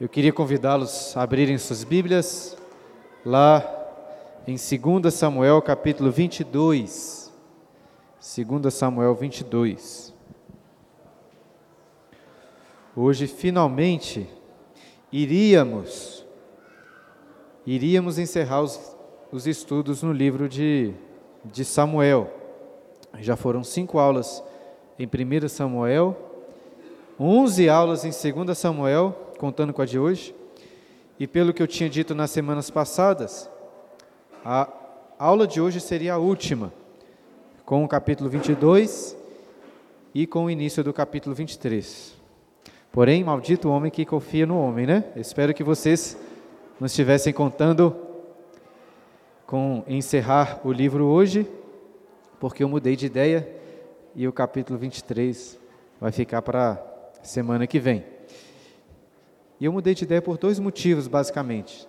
Eu queria convidá-los a abrirem suas Bíblias lá em 2 Samuel capítulo 22. 2 Samuel 22. Hoje finalmente iríamos iríamos encerrar os, os estudos no livro de, de Samuel. Já foram cinco aulas em 1 Samuel, 11 aulas em 2 Samuel contando com a de hoje. E pelo que eu tinha dito nas semanas passadas, a aula de hoje seria a última, com o capítulo 22 e com o início do capítulo 23. Porém, maldito homem que confia no homem, né? Espero que vocês não estivessem contando com encerrar o livro hoje, porque eu mudei de ideia e o capítulo 23 vai ficar para semana que vem. E eu mudei de ideia por dois motivos, basicamente.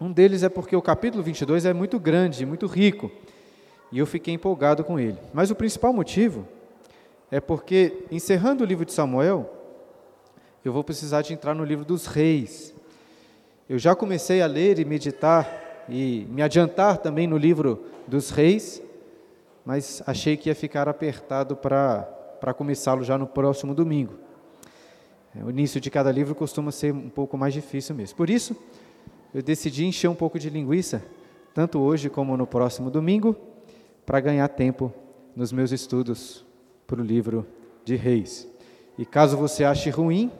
Um deles é porque o capítulo 22 é muito grande, muito rico, e eu fiquei empolgado com ele. Mas o principal motivo é porque, encerrando o livro de Samuel, eu vou precisar de entrar no livro dos reis. Eu já comecei a ler e meditar e me adiantar também no livro dos reis, mas achei que ia ficar apertado para começá-lo já no próximo domingo. O início de cada livro costuma ser um pouco mais difícil mesmo. Por isso, eu decidi encher um pouco de linguiça, tanto hoje como no próximo domingo, para ganhar tempo nos meus estudos para o livro de Reis. E caso você ache ruim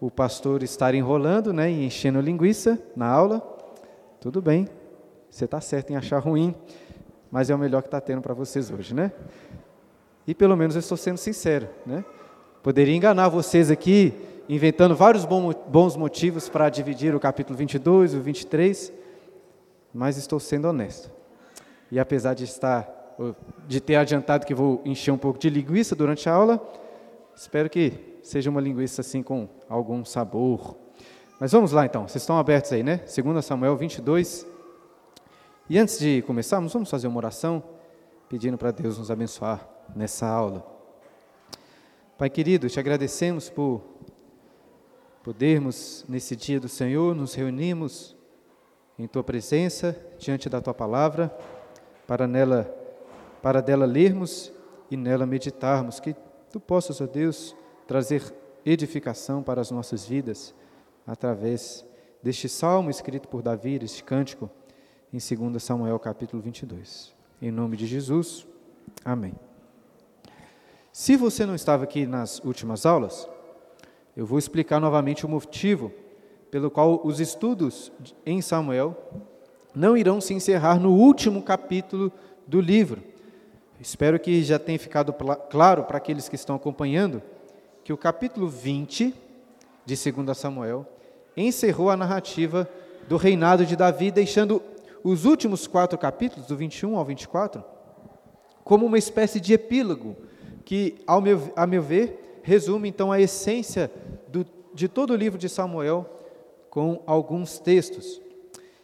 o pastor estar enrolando né, e enchendo linguiça na aula, tudo bem, você está certo em achar ruim, mas é o melhor que está tendo para vocês hoje, né? E pelo menos eu estou sendo sincero, né? Poderia enganar vocês aqui, inventando vários bons motivos para dividir o capítulo 22 e o 23, mas estou sendo honesto. E apesar de estar de ter adiantado que vou encher um pouco de linguiça durante a aula, espero que seja uma linguiça assim com algum sabor. Mas vamos lá então, vocês estão abertos aí, né? 2 Samuel 22. E antes de começarmos, vamos fazer uma oração pedindo para Deus nos abençoar nessa aula. Pai querido, te agradecemos por podermos, nesse dia do Senhor, nos reunirmos em tua presença, diante da tua palavra, para nela, para dela lermos e nela meditarmos, que tu possas, ó Deus, trazer edificação para as nossas vidas através deste salmo escrito por Davi, este cântico em 2 Samuel capítulo 22. Em nome de Jesus. Amém. Se você não estava aqui nas últimas aulas, eu vou explicar novamente o motivo pelo qual os estudos em Samuel não irão se encerrar no último capítulo do livro. Espero que já tenha ficado claro para aqueles que estão acompanhando que o capítulo 20 de 2 Samuel encerrou a narrativa do reinado de Davi, deixando os últimos quatro capítulos, do 21 ao 24, como uma espécie de epílogo que, ao meu, a meu ver, resume então a essência do, de todo o livro de Samuel com alguns textos.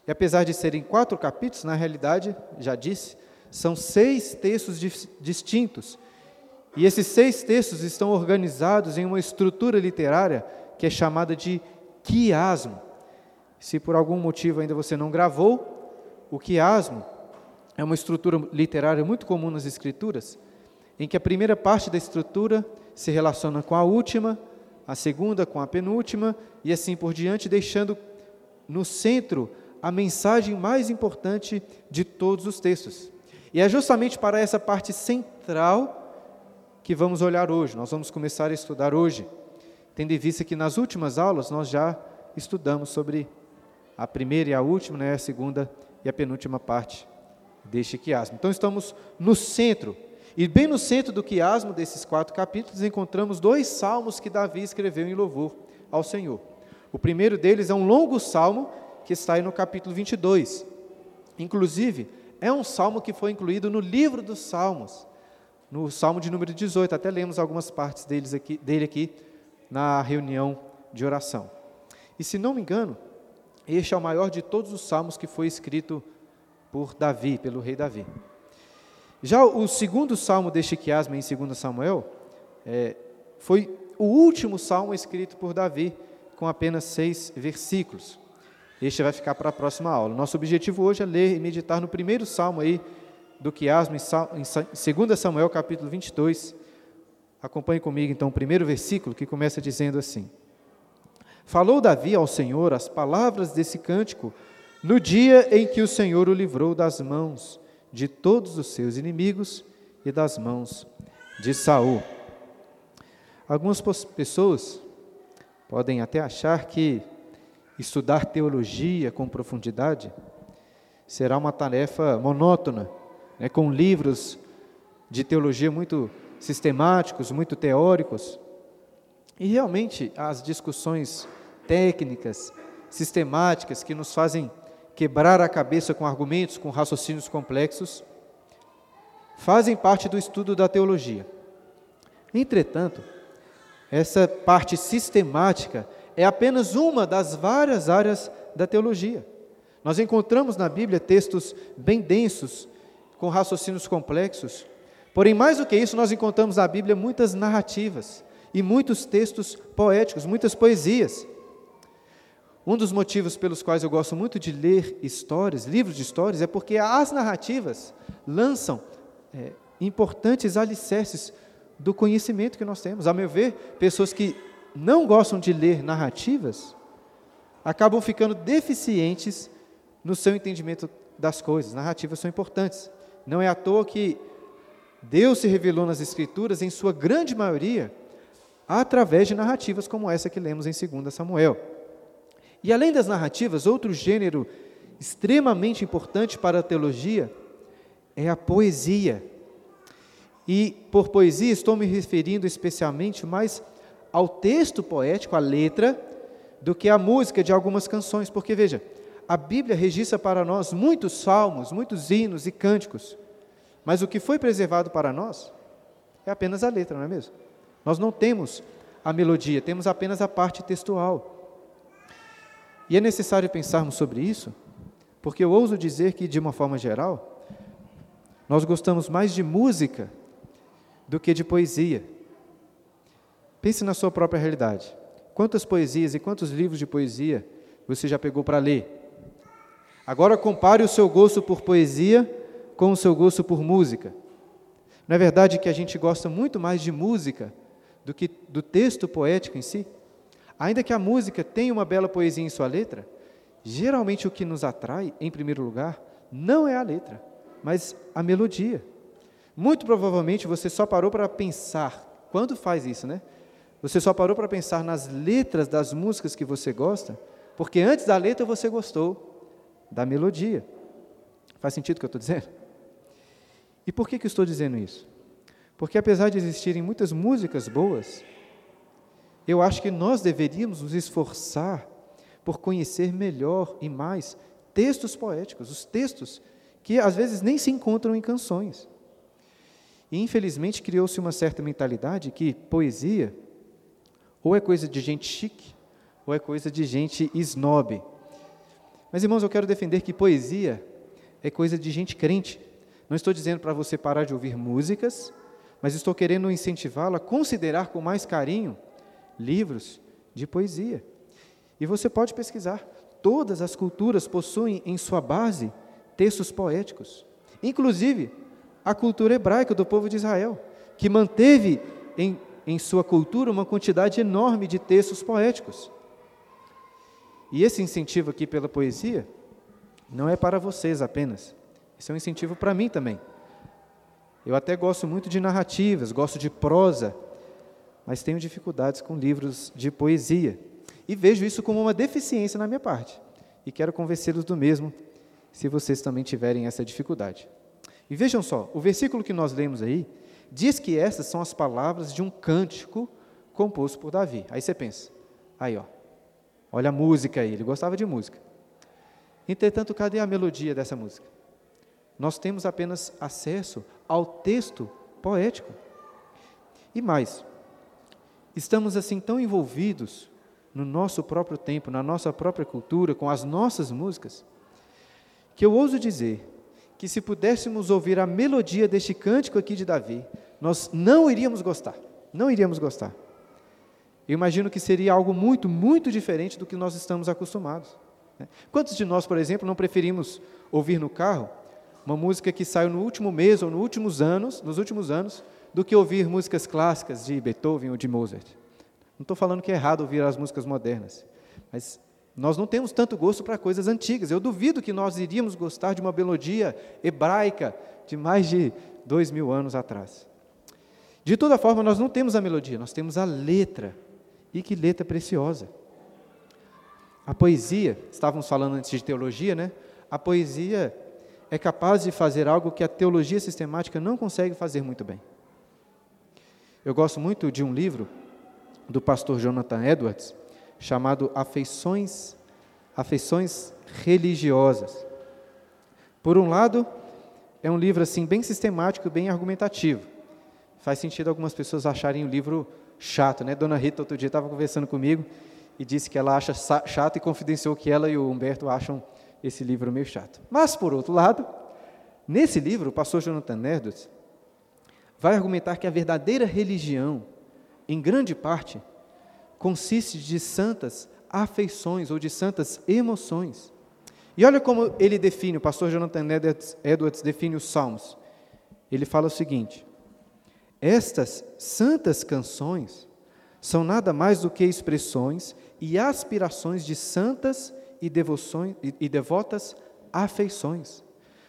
E apesar de serem quatro capítulos, na realidade, já disse, são seis textos distintos. E esses seis textos estão organizados em uma estrutura literária que é chamada de quiasmo. Se por algum motivo ainda você não gravou, o quiasmo é uma estrutura literária muito comum nas escrituras, em que a primeira parte da estrutura se relaciona com a última, a segunda com a penúltima e assim por diante, deixando no centro a mensagem mais importante de todos os textos. E é justamente para essa parte central que vamos olhar hoje, nós vamos começar a estudar hoje, tendo em vista que nas últimas aulas nós já estudamos sobre a primeira e a última, né, a segunda e a penúltima parte deste quiasmo. Então estamos no centro e bem no centro do quiasmo desses quatro capítulos encontramos dois salmos que Davi escreveu em louvor ao Senhor. O primeiro deles é um longo salmo que está aí no capítulo 22. Inclusive, é um salmo que foi incluído no livro dos Salmos, no salmo de número 18. Até lemos algumas partes deles aqui, dele aqui na reunião de oração. E se não me engano, este é o maior de todos os salmos que foi escrito por Davi, pelo rei Davi. Já o segundo salmo deste quiasma em 2 Samuel é, foi o último salmo escrito por Davi, com apenas seis versículos. Este vai ficar para a próxima aula. Nosso objetivo hoje é ler e meditar no primeiro salmo aí do quiasmo, em 2 Samuel capítulo 22. Acompanhe comigo então o primeiro versículo que começa dizendo assim: Falou Davi ao Senhor as palavras desse cântico no dia em que o Senhor o livrou das mãos de todos os seus inimigos e das mãos de Saul. Algumas pessoas podem até achar que estudar teologia com profundidade será uma tarefa monótona, né, com livros de teologia muito sistemáticos, muito teóricos. E realmente as discussões técnicas, sistemáticas, que nos fazem quebrar a cabeça com argumentos, com raciocínios complexos, fazem parte do estudo da teologia. Entretanto, essa parte sistemática é apenas uma das várias áreas da teologia. Nós encontramos na Bíblia textos bem densos, com raciocínios complexos. Porém, mais do que isso, nós encontramos na Bíblia muitas narrativas e muitos textos poéticos, muitas poesias. Um dos motivos pelos quais eu gosto muito de ler histórias, livros de histórias, é porque as narrativas lançam é, importantes alicerces do conhecimento que nós temos. A meu ver, pessoas que não gostam de ler narrativas acabam ficando deficientes no seu entendimento das coisas. Narrativas são importantes. Não é à toa que Deus se revelou nas Escrituras, em sua grande maioria, através de narrativas como essa que lemos em 2 Samuel. E além das narrativas, outro gênero extremamente importante para a teologia é a poesia. E por poesia estou me referindo especialmente mais ao texto poético, à letra, do que à música de algumas canções, porque veja, a Bíblia registra para nós muitos salmos, muitos hinos e cânticos, mas o que foi preservado para nós é apenas a letra, não é mesmo? Nós não temos a melodia, temos apenas a parte textual. E é necessário pensarmos sobre isso, porque eu ouso dizer que, de uma forma geral, nós gostamos mais de música do que de poesia. Pense na sua própria realidade. Quantas poesias e quantos livros de poesia você já pegou para ler? Agora compare o seu gosto por poesia com o seu gosto por música. Não é verdade que a gente gosta muito mais de música do que do texto poético em si? Ainda que a música tenha uma bela poesia em sua letra, geralmente o que nos atrai, em primeiro lugar, não é a letra, mas a melodia. Muito provavelmente você só parou para pensar, quando faz isso, né? Você só parou para pensar nas letras das músicas que você gosta, porque antes da letra você gostou da melodia. Faz sentido o que eu estou dizendo? E por que, que eu estou dizendo isso? Porque apesar de existirem muitas músicas boas, eu acho que nós deveríamos nos esforçar por conhecer melhor e mais textos poéticos, os textos que às vezes nem se encontram em canções. E infelizmente criou-se uma certa mentalidade que poesia ou é coisa de gente chique, ou é coisa de gente snob. Mas irmãos, eu quero defender que poesia é coisa de gente crente. Não estou dizendo para você parar de ouvir músicas, mas estou querendo incentivá-lo a considerar com mais carinho livros de poesia. E você pode pesquisar. Todas as culturas possuem em sua base textos poéticos. Inclusive, a cultura hebraica do povo de Israel, que manteve em, em sua cultura uma quantidade enorme de textos poéticos. E esse incentivo aqui pela poesia não é para vocês apenas, esse é um incentivo para mim também. Eu até gosto muito de narrativas, gosto de prosa, mas tenho dificuldades com livros de poesia. E vejo isso como uma deficiência na minha parte. E quero convencê-los do mesmo, se vocês também tiverem essa dificuldade. E vejam só, o versículo que nós lemos aí diz que essas são as palavras de um cântico composto por Davi. Aí você pensa, aí ó, olha a música aí, ele gostava de música. Entretanto, cadê a melodia dessa música? Nós temos apenas acesso ao texto poético. E mais, estamos assim tão envolvidos no nosso próprio tempo, na nossa própria cultura, com as nossas músicas, que eu ouso dizer que se pudéssemos ouvir a melodia deste cântico aqui de Davi, nós não iríamos gostar, não iríamos gostar. Eu imagino que seria algo muito, muito diferente do que nós estamos acostumados. Né? Quantos de nós, por exemplo, não preferimos ouvir no carro uma música que saiu no último mês ou nos últimos anos, nos últimos anos, do que ouvir músicas clássicas de Beethoven ou de Mozart? Não estou falando que é errado ouvir as músicas modernas, mas nós não temos tanto gosto para coisas antigas. Eu duvido que nós iríamos gostar de uma melodia hebraica de mais de dois mil anos atrás. De toda forma, nós não temos a melodia, nós temos a letra. E que letra preciosa. A poesia, estávamos falando antes de teologia, né? A poesia é capaz de fazer algo que a teologia sistemática não consegue fazer muito bem. Eu gosto muito de um livro do pastor Jonathan Edwards, chamado Afeições, Afeições Religiosas. Por um lado, é um livro assim bem sistemático, bem argumentativo. Faz sentido algumas pessoas acharem o livro chato, né? Dona Rita outro dia estava conversando comigo e disse que ela acha chato e confidenciou que ela e o Humberto acham esse livro meio chato. Mas por outro lado, nesse livro, o pastor Jonathan Edwards vai argumentar que a verdadeira religião, em grande parte, consiste de santas afeições ou de santas emoções. E olha como ele define, o pastor Jonathan Edwards define os salmos. Ele fala o seguinte: Estas santas canções são nada mais do que expressões e aspirações de santas e, devoções, e, e devotas afeições.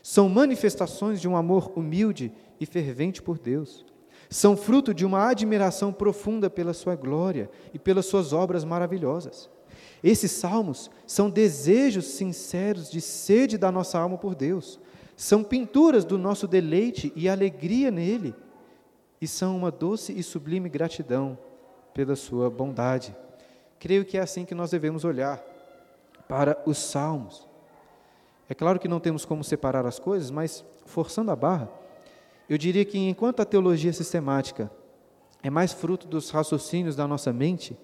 São manifestações de um amor humilde e fervente por Deus são fruto de uma admiração profunda pela Sua glória e pelas Suas obras maravilhosas. Esses salmos são desejos sinceros de sede da nossa alma por Deus, são pinturas do nosso deleite e alegria nele, e são uma doce e sublime gratidão pela Sua bondade. Creio que é assim que nós devemos olhar para os salmos. É claro que não temos como separar as coisas, mas forçando a barra, eu diria que enquanto a teologia sistemática é mais fruto dos raciocínios da nossa mente,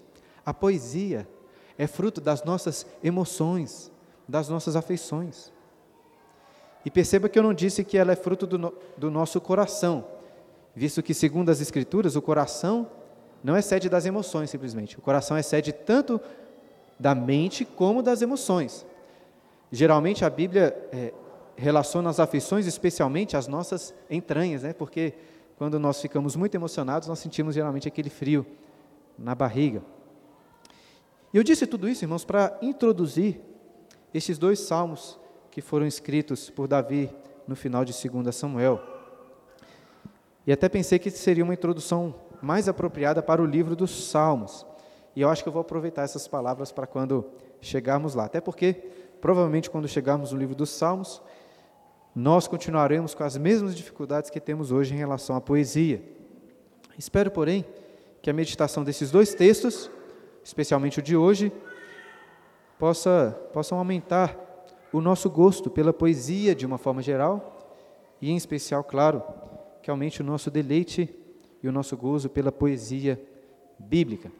a poesia é fruto das nossas emoções, das nossas afeições. E perceba que eu não disse que ela é fruto do, no, do nosso coração, visto que, segundo as Escrituras, o coração não é sede das emoções, simplesmente. O coração é sede tanto da mente como das emoções. Geralmente a Bíblia é, relaciona as afeições especialmente às nossas entranhas, né? Porque quando nós ficamos muito emocionados, nós sentimos geralmente aquele frio na barriga. E eu disse tudo isso, irmãos, para introduzir esses dois salmos que foram escritos por Davi no final de 2 Samuel. E até pensei que seria uma introdução mais apropriada para o livro dos Salmos. E eu acho que eu vou aproveitar essas palavras para quando chegarmos lá. Até porque, provavelmente, quando chegarmos no livro dos Salmos, nós continuaremos com as mesmas dificuldades que temos hoje em relação à poesia. Espero, porém, que a meditação desses dois textos, especialmente o de hoje, possa, possam aumentar o nosso gosto pela poesia de uma forma geral e, em especial, claro, que aumente o nosso deleite e o nosso gozo pela poesia bíblica.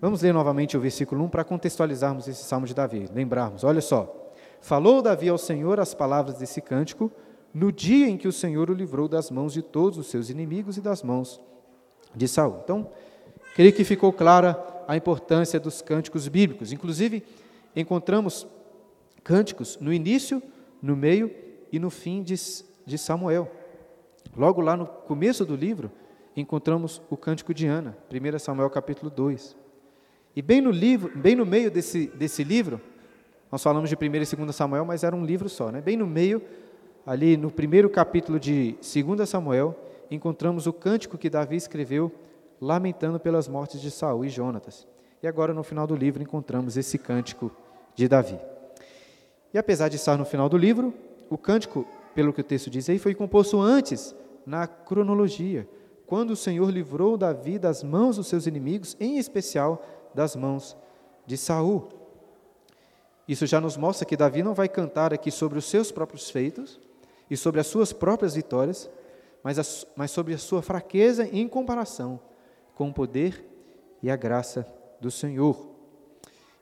Vamos ler novamente o versículo 1 para contextualizarmos esse salmo de Davi, lembrarmos, olha só. Falou Davi ao Senhor as palavras desse cântico no dia em que o Senhor o livrou das mãos de todos os seus inimigos e das mãos de Saul. Então, creio que ficou clara a importância dos cânticos bíblicos. Inclusive, encontramos cânticos no início, no meio e no fim de, de Samuel. Logo lá no começo do livro, encontramos o cântico de Ana, 1 Samuel capítulo 2. E bem no livro, bem no meio desse, desse livro, nós falamos de 1 e 2 Samuel, mas era um livro só. Né? Bem no meio, ali no primeiro capítulo de 2 Samuel, encontramos o cântico que Davi escreveu lamentando pelas mortes de Saul e Jonatas. E agora, no final do livro, encontramos esse cântico de Davi. E apesar de estar no final do livro, o cântico, pelo que o texto diz aí, foi composto antes, na cronologia, quando o Senhor livrou Davi das mãos dos seus inimigos, em especial das mãos de Saul. Isso já nos mostra que Davi não vai cantar aqui sobre os seus próprios feitos e sobre as suas próprias vitórias, mas, a, mas sobre a sua fraqueza em comparação com o poder e a graça do Senhor.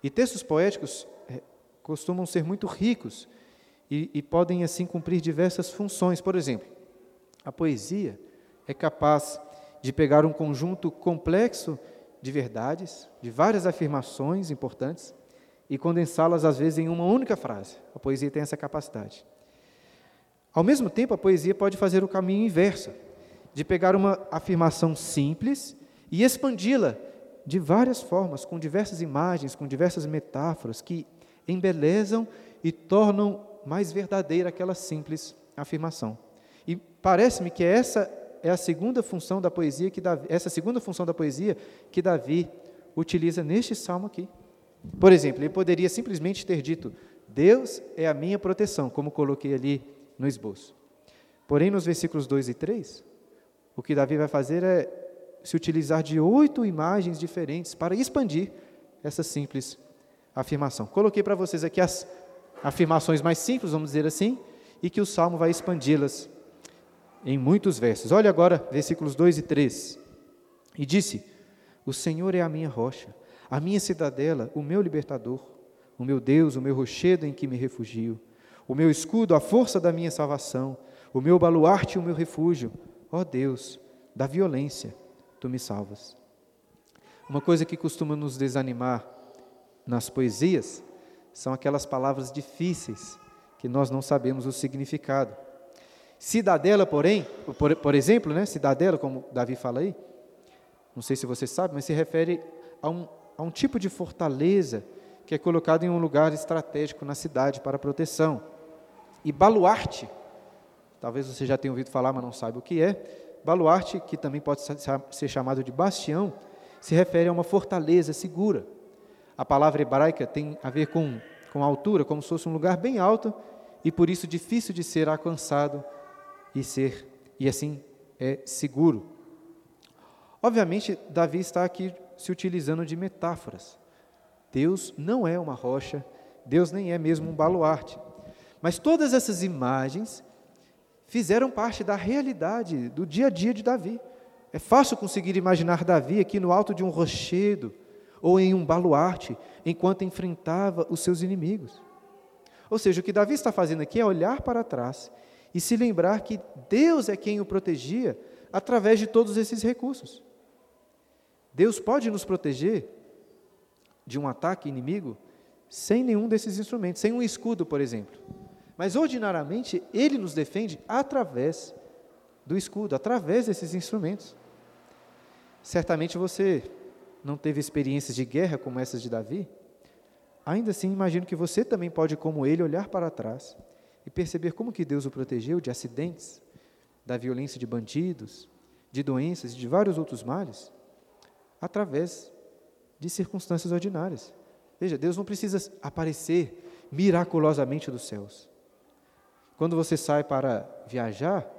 E textos poéticos é, costumam ser muito ricos e, e podem assim cumprir diversas funções. Por exemplo, a poesia é capaz de pegar um conjunto complexo de verdades, de várias afirmações importantes e condensá-las às vezes em uma única frase. A poesia tem essa capacidade. Ao mesmo tempo, a poesia pode fazer o caminho inverso, de pegar uma afirmação simples e expandi-la de várias formas, com diversas imagens, com diversas metáforas que embelezam e tornam mais verdadeira aquela simples afirmação. E parece-me que essa é a segunda função da poesia que Davi, essa segunda função da poesia que Davi utiliza neste salmo aqui. Por exemplo, ele poderia simplesmente ter dito: Deus é a minha proteção, como coloquei ali no esboço. Porém, nos versículos 2 e 3, o que Davi vai fazer é se utilizar de oito imagens diferentes para expandir essa simples afirmação. Coloquei para vocês aqui as afirmações mais simples, vamos dizer assim, e que o salmo vai expandi-las em muitos versos. Olha agora, versículos 2 e 3. E disse: O Senhor é a minha rocha, a minha cidadela, o meu libertador, o meu Deus, o meu rochedo em que me refugio, o meu escudo, a força da minha salvação, o meu baluarte o meu refúgio. Ó Deus, da violência tu me salvas. Uma coisa que costuma nos desanimar nas poesias são aquelas palavras difíceis que nós não sabemos o significado. Cidadela, porém, por, por exemplo, né, cidadela, como Davi fala aí, não sei se você sabe, mas se refere a um, a um tipo de fortaleza que é colocado em um lugar estratégico na cidade para proteção. E baluarte, talvez você já tenha ouvido falar, mas não saiba o que é, Baluarte, que também pode ser chamado de bastião, se refere a uma fortaleza segura. A palavra hebraica tem a ver com, com altura, como se fosse um lugar bem alto e por isso difícil de ser alcançado e ser e assim é seguro. Obviamente, Davi está aqui se utilizando de metáforas. Deus não é uma rocha, Deus nem é mesmo um baluarte. Mas todas essas imagens fizeram parte da realidade do dia a dia de Davi. É fácil conseguir imaginar Davi aqui no alto de um rochedo ou em um baluarte, enquanto enfrentava os seus inimigos. Ou seja, o que Davi está fazendo aqui é olhar para trás e se lembrar que Deus é quem o protegia através de todos esses recursos. Deus pode nos proteger de um ataque inimigo sem nenhum desses instrumentos, sem um escudo, por exemplo. Mas ordinariamente ele nos defende através do escudo, através desses instrumentos. Certamente você não teve experiências de guerra como essas de Davi. Ainda assim, imagino que você também pode, como ele, olhar para trás e perceber como que Deus o protegeu de acidentes, da violência de bandidos, de doenças e de vários outros males, através de circunstâncias ordinárias. Veja, Deus não precisa aparecer miraculosamente dos céus. Quando você sai para viajar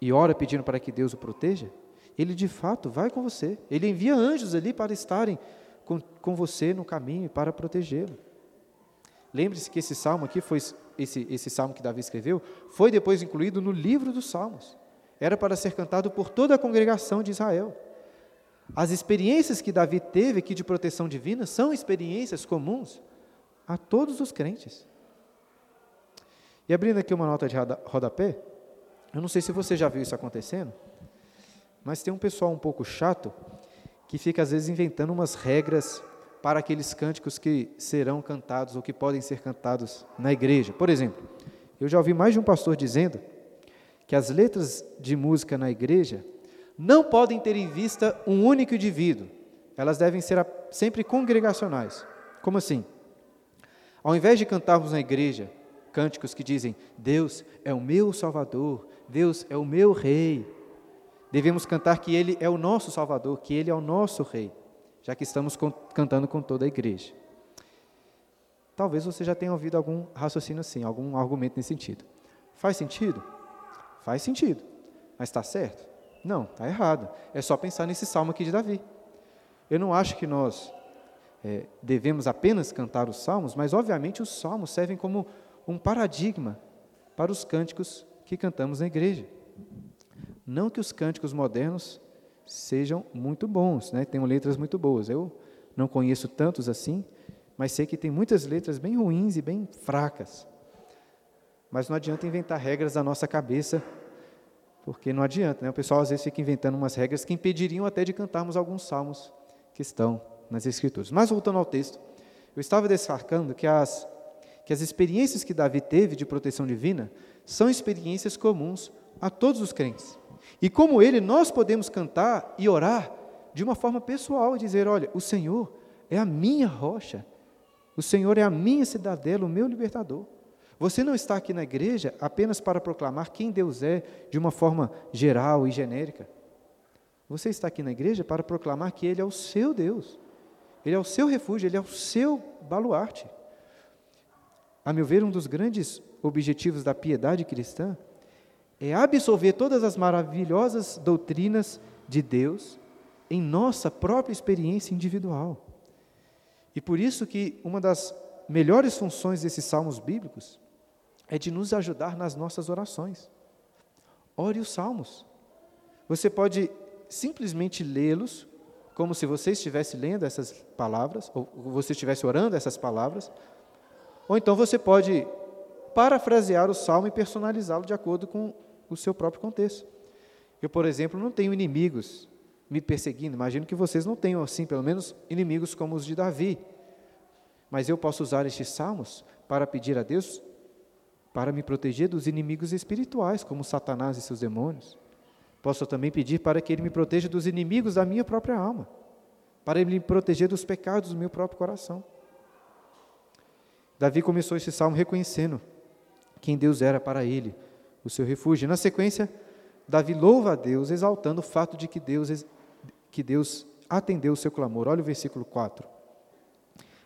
e ora pedindo para que Deus o proteja, ele de fato vai com você. Ele envia anjos ali para estarem com, com você no caminho para protegê-lo. Lembre-se que esse salmo aqui foi esse, esse salmo que Davi escreveu, foi depois incluído no livro dos Salmos. Era para ser cantado por toda a congregação de Israel. As experiências que Davi teve aqui de proteção divina são experiências comuns a todos os crentes. E abrindo aqui uma nota de rodapé, eu não sei se você já viu isso acontecendo, mas tem um pessoal um pouco chato que fica às vezes inventando umas regras para aqueles cânticos que serão cantados ou que podem ser cantados na igreja. Por exemplo, eu já ouvi mais de um pastor dizendo que as letras de música na igreja não podem ter em vista um único indivíduo, elas devem ser sempre congregacionais. Como assim? Ao invés de cantarmos na igreja cânticos que dizem: Deus é o meu Salvador, Deus é o meu Rei. Devemos cantar que Ele é o nosso Salvador, que Ele é o nosso Rei, já que estamos cantando com toda a igreja. Talvez você já tenha ouvido algum raciocínio assim, algum argumento nesse sentido. Faz sentido? Faz sentido. Mas está certo? Não, está errado. É só pensar nesse salmo aqui de Davi. Eu não acho que nós é, devemos apenas cantar os salmos, mas obviamente os salmos servem como um paradigma para os cânticos que cantamos na igreja. Não que os cânticos modernos sejam muito bons, né? tenham letras muito boas. Eu não conheço tantos assim, mas sei que tem muitas letras bem ruins e bem fracas. Mas não adianta inventar regras da nossa cabeça, porque não adianta, né? O pessoal às vezes fica inventando umas regras que impediriam até de cantarmos alguns salmos que estão nas Escrituras. Mas voltando ao texto, eu estava destacando que as, que as experiências que Davi teve de proteção divina são experiências comuns a todos os crentes. E como ele, nós podemos cantar e orar de uma forma pessoal e dizer: olha, o Senhor é a minha rocha, o Senhor é a minha cidadela, o meu libertador. Você não está aqui na igreja apenas para proclamar quem Deus é de uma forma geral e genérica. Você está aqui na igreja para proclamar que Ele é o seu Deus, Ele é o seu refúgio, Ele é o seu baluarte. A meu ver, um dos grandes objetivos da piedade cristã é absorver todas as maravilhosas doutrinas de Deus em nossa própria experiência individual. E por isso que uma das melhores funções desses salmos bíblicos é de nos ajudar nas nossas orações. Ore os salmos. Você pode simplesmente lê-los, como se você estivesse lendo essas palavras, ou você estivesse orando essas palavras, ou então você pode parafrasear o salmo e personalizá-lo de acordo com o seu próprio contexto. Eu, por exemplo, não tenho inimigos me perseguindo, imagino que vocês não tenham assim, pelo menos inimigos como os de Davi. Mas eu posso usar estes salmos para pedir a Deus para me proteger dos inimigos espirituais, como Satanás e seus demônios. Posso também pedir para que Ele me proteja dos inimigos da minha própria alma, para Ele me proteger dos pecados do meu próprio coração. Davi começou esse salmo reconhecendo quem Deus era para ele, o seu refúgio. Na sequência, Davi louva a Deus, exaltando o fato de que Deus, que Deus atendeu o seu clamor. Olha o versículo 4.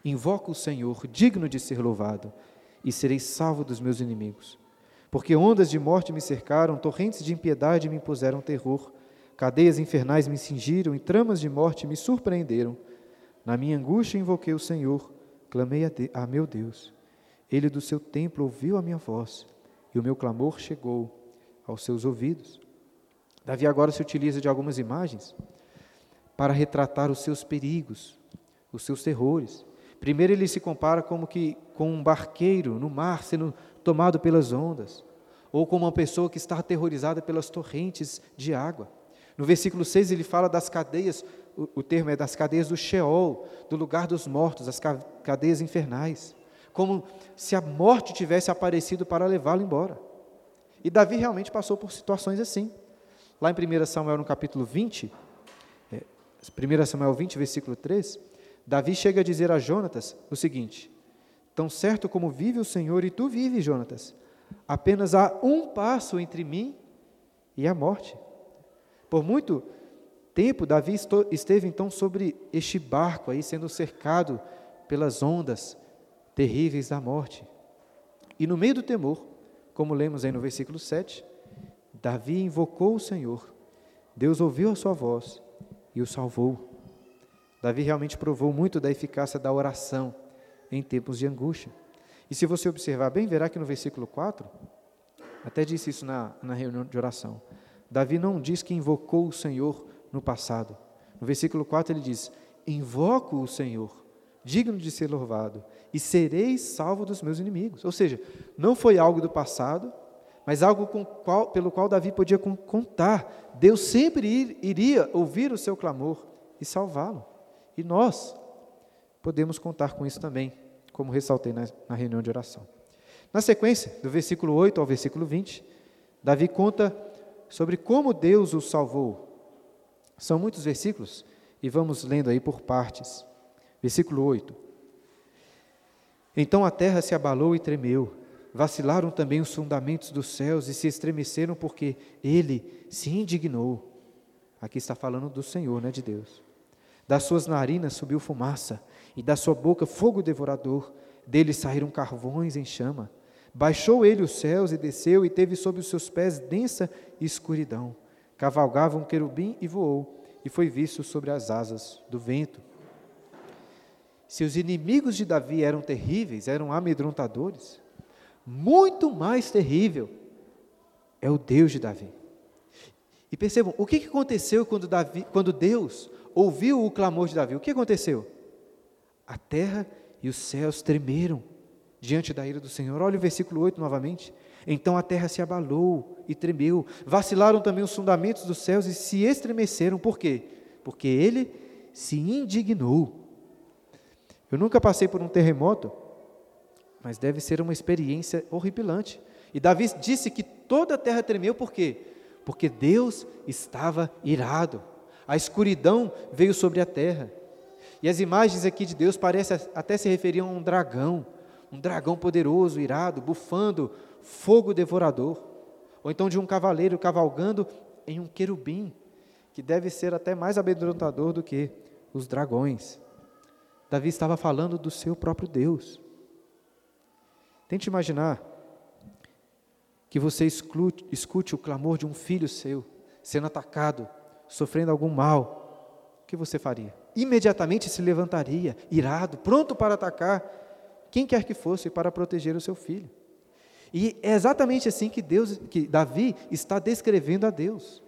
Invoco o Senhor, digno de ser louvado, e serei salvo dos meus inimigos. Porque ondas de morte me cercaram, torrentes de impiedade me impuseram terror, cadeias infernais me cingiram e tramas de morte me surpreenderam. Na minha angústia invoquei o Senhor, clamei a, de, a meu Deus. Ele do seu templo ouviu a minha voz, e o meu clamor chegou aos seus ouvidos. Davi agora se utiliza de algumas imagens para retratar os seus perigos, os seus terrores. Primeiro ele se compara como que com um barqueiro no mar sendo tomado pelas ondas, ou como uma pessoa que está aterrorizada pelas torrentes de água. No versículo 6 ele fala das cadeias, o, o termo é das cadeias do Sheol, do lugar dos mortos, as cadeias infernais, como se a morte tivesse aparecido para levá-lo embora. E Davi realmente passou por situações assim. Lá em 1 Samuel, no capítulo 20, é, 1 Samuel 20, versículo 3, Davi chega a dizer a Jonatas o seguinte: Tão certo como vive o Senhor e tu vives, Jonatas, apenas há um passo entre mim e a morte. Por muito tempo, Davi esteve então sobre este barco aí, sendo cercado pelas ondas terríveis da morte. E no meio do temor, como lemos aí no versículo 7, Davi invocou o Senhor. Deus ouviu a sua voz e o salvou. Davi realmente provou muito da eficácia da oração em tempos de angústia. E se você observar bem, verá que no versículo 4, até disse isso na, na reunião de oração. Davi não diz que invocou o Senhor no passado. No versículo 4 ele diz: Invoco o Senhor, digno de ser louvado, e serei salvo dos meus inimigos. Ou seja, não foi algo do passado, mas algo qual, pelo qual Davi podia contar. Deus sempre iria ouvir o seu clamor e salvá-lo. E nós podemos contar com isso também, como ressaltei na, na reunião de oração. Na sequência, do versículo 8 ao versículo 20, Davi conta sobre como Deus o salvou. São muitos versículos e vamos lendo aí por partes. Versículo 8. Então a terra se abalou e tremeu, vacilaram também os fundamentos dos céus e se estremeceram porque ele se indignou. Aqui está falando do Senhor, né, de Deus. Das suas narinas subiu fumaça, e da sua boca fogo devorador. Dele saíram carvões em chama. Baixou ele os céus e desceu, e teve sob os seus pés densa escuridão. Cavalgava um querubim e voou, e foi visto sobre as asas do vento. Se os inimigos de Davi eram terríveis, eram amedrontadores, muito mais terrível é o Deus de Davi. E percebam, o que aconteceu quando, Davi, quando Deus ouviu o clamor de Davi, o que aconteceu? A terra e os céus tremeram diante da ira do Senhor. Olha o versículo 8 novamente. Então a terra se abalou e tremeu, vacilaram também os fundamentos dos céus e se estremeceram. Por quê? Porque ele se indignou. Eu nunca passei por um terremoto, mas deve ser uma experiência horripilante. E Davi disse que toda a terra tremeu, por quê? Porque Deus estava irado. A escuridão veio sobre a terra. E as imagens aqui de Deus parecem até se referiam a um dragão, um dragão poderoso, irado, bufando fogo devorador. Ou então de um cavaleiro cavalgando em um querubim, que deve ser até mais amedrontador do que os dragões. Davi estava falando do seu próprio Deus. Tente imaginar que você escute, escute o clamor de um filho seu sendo atacado, sofrendo algum mal. O que você faria? Imediatamente se levantaria, irado, pronto para atacar quem quer que fosse para proteger o seu filho. E é exatamente assim que Deus, que Davi está descrevendo a Deus.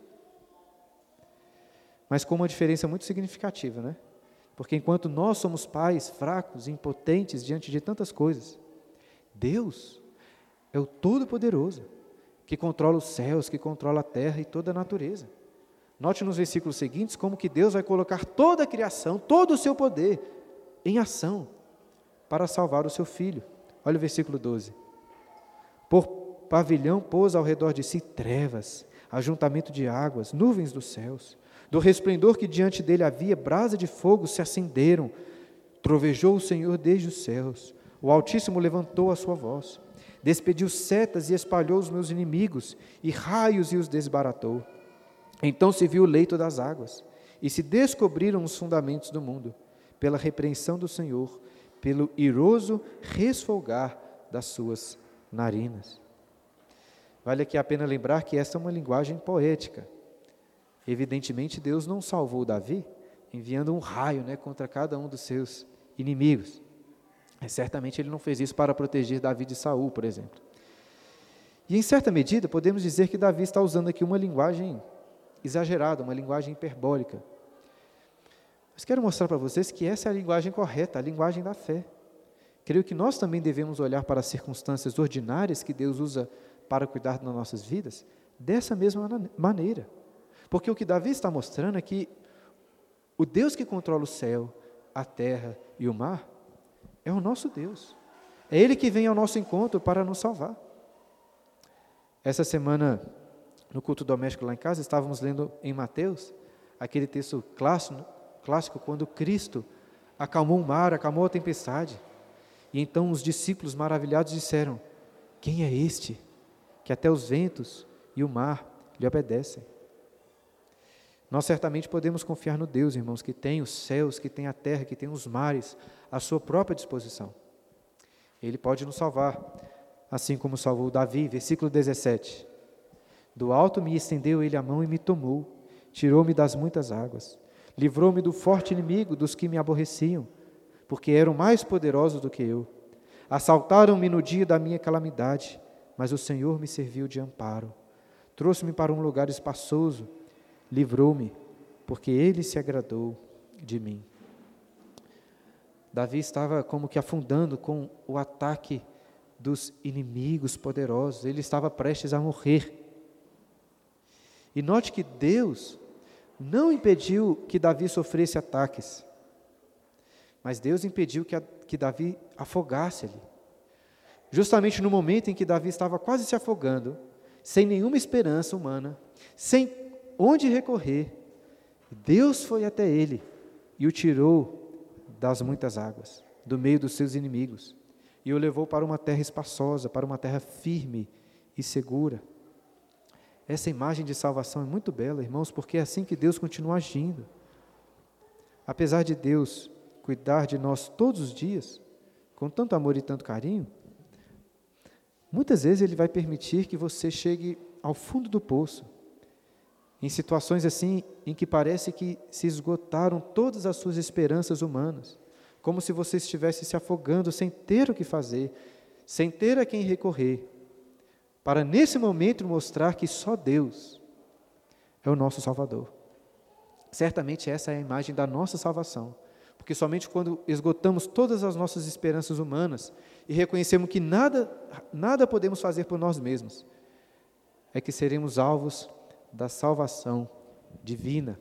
Mas com uma diferença muito significativa, né? Porque enquanto nós somos pais fracos, impotentes diante de tantas coisas, Deus é o Todo-Poderoso, que controla os céus, que controla a terra e toda a natureza. Note nos versículos seguintes como que Deus vai colocar toda a criação, todo o seu poder em ação para salvar o seu filho. Olha o versículo 12. Por pavilhão pôs ao redor de si trevas, ajuntamento de águas, nuvens dos céus. Do resplendor que diante dele havia, brasa de fogo se acenderam. Trovejou o Senhor desde os céus. O Altíssimo levantou a sua voz, despediu setas e espalhou os meus inimigos, e raios e os desbaratou. Então se viu o leito das águas, e se descobriram os fundamentos do mundo, pela repreensão do Senhor, pelo iroso resfolgar das suas narinas. Vale aqui a pena lembrar que essa é uma linguagem poética. Evidentemente, Deus não salvou Davi enviando um raio né, contra cada um dos seus inimigos. Mas certamente ele não fez isso para proteger Davi de Saul, por exemplo. E em certa medida, podemos dizer que Davi está usando aqui uma linguagem exagerada, uma linguagem hiperbólica. Mas quero mostrar para vocês que essa é a linguagem correta, a linguagem da fé. Creio que nós também devemos olhar para as circunstâncias ordinárias que Deus usa para cuidar das nossas vidas dessa mesma maneira. Porque o que Davi está mostrando é que o Deus que controla o céu, a terra e o mar é o nosso Deus. É Ele que vem ao nosso encontro para nos salvar. Essa semana, no culto doméstico lá em casa, estávamos lendo em Mateus, aquele texto clássico, clássico quando Cristo acalmou o mar, acalmou a tempestade. E então os discípulos maravilhados disseram: Quem é este que até os ventos e o mar lhe obedecem? Nós certamente podemos confiar no Deus, irmãos, que tem os céus, que tem a terra, que tem os mares à sua própria disposição. Ele pode nos salvar, assim como salvou Davi, versículo 17. Do alto me estendeu ele a mão e me tomou, tirou-me das muitas águas, livrou-me do forte inimigo, dos que me aborreciam, porque eram mais poderosos do que eu. Assaltaram-me no dia da minha calamidade, mas o Senhor me serviu de amparo. Trouxe-me para um lugar espaçoso, livrou-me, porque ele se agradou de mim. Davi estava como que afundando com o ataque dos inimigos poderosos, ele estava prestes a morrer. E note que Deus não impediu que Davi sofresse ataques, mas Deus impediu que, a, que Davi afogasse ali. Justamente no momento em que Davi estava quase se afogando, sem nenhuma esperança humana, sem onde recorrer, Deus foi até ele e o tirou das muitas águas, do meio dos seus inimigos, e o levou para uma terra espaçosa, para uma terra firme e segura. Essa imagem de salvação é muito bela, irmãos, porque é assim que Deus continua agindo. Apesar de Deus cuidar de nós todos os dias, com tanto amor e tanto carinho, muitas vezes Ele vai permitir que você chegue ao fundo do poço, em situações assim em que parece que se esgotaram todas as suas esperanças humanas, como se você estivesse se afogando sem ter o que fazer, sem ter a quem recorrer, para nesse momento mostrar que só Deus é o nosso Salvador. Certamente essa é a imagem da nossa salvação, porque somente quando esgotamos todas as nossas esperanças humanas e reconhecemos que nada, nada podemos fazer por nós mesmos, é que seremos alvos da salvação divina.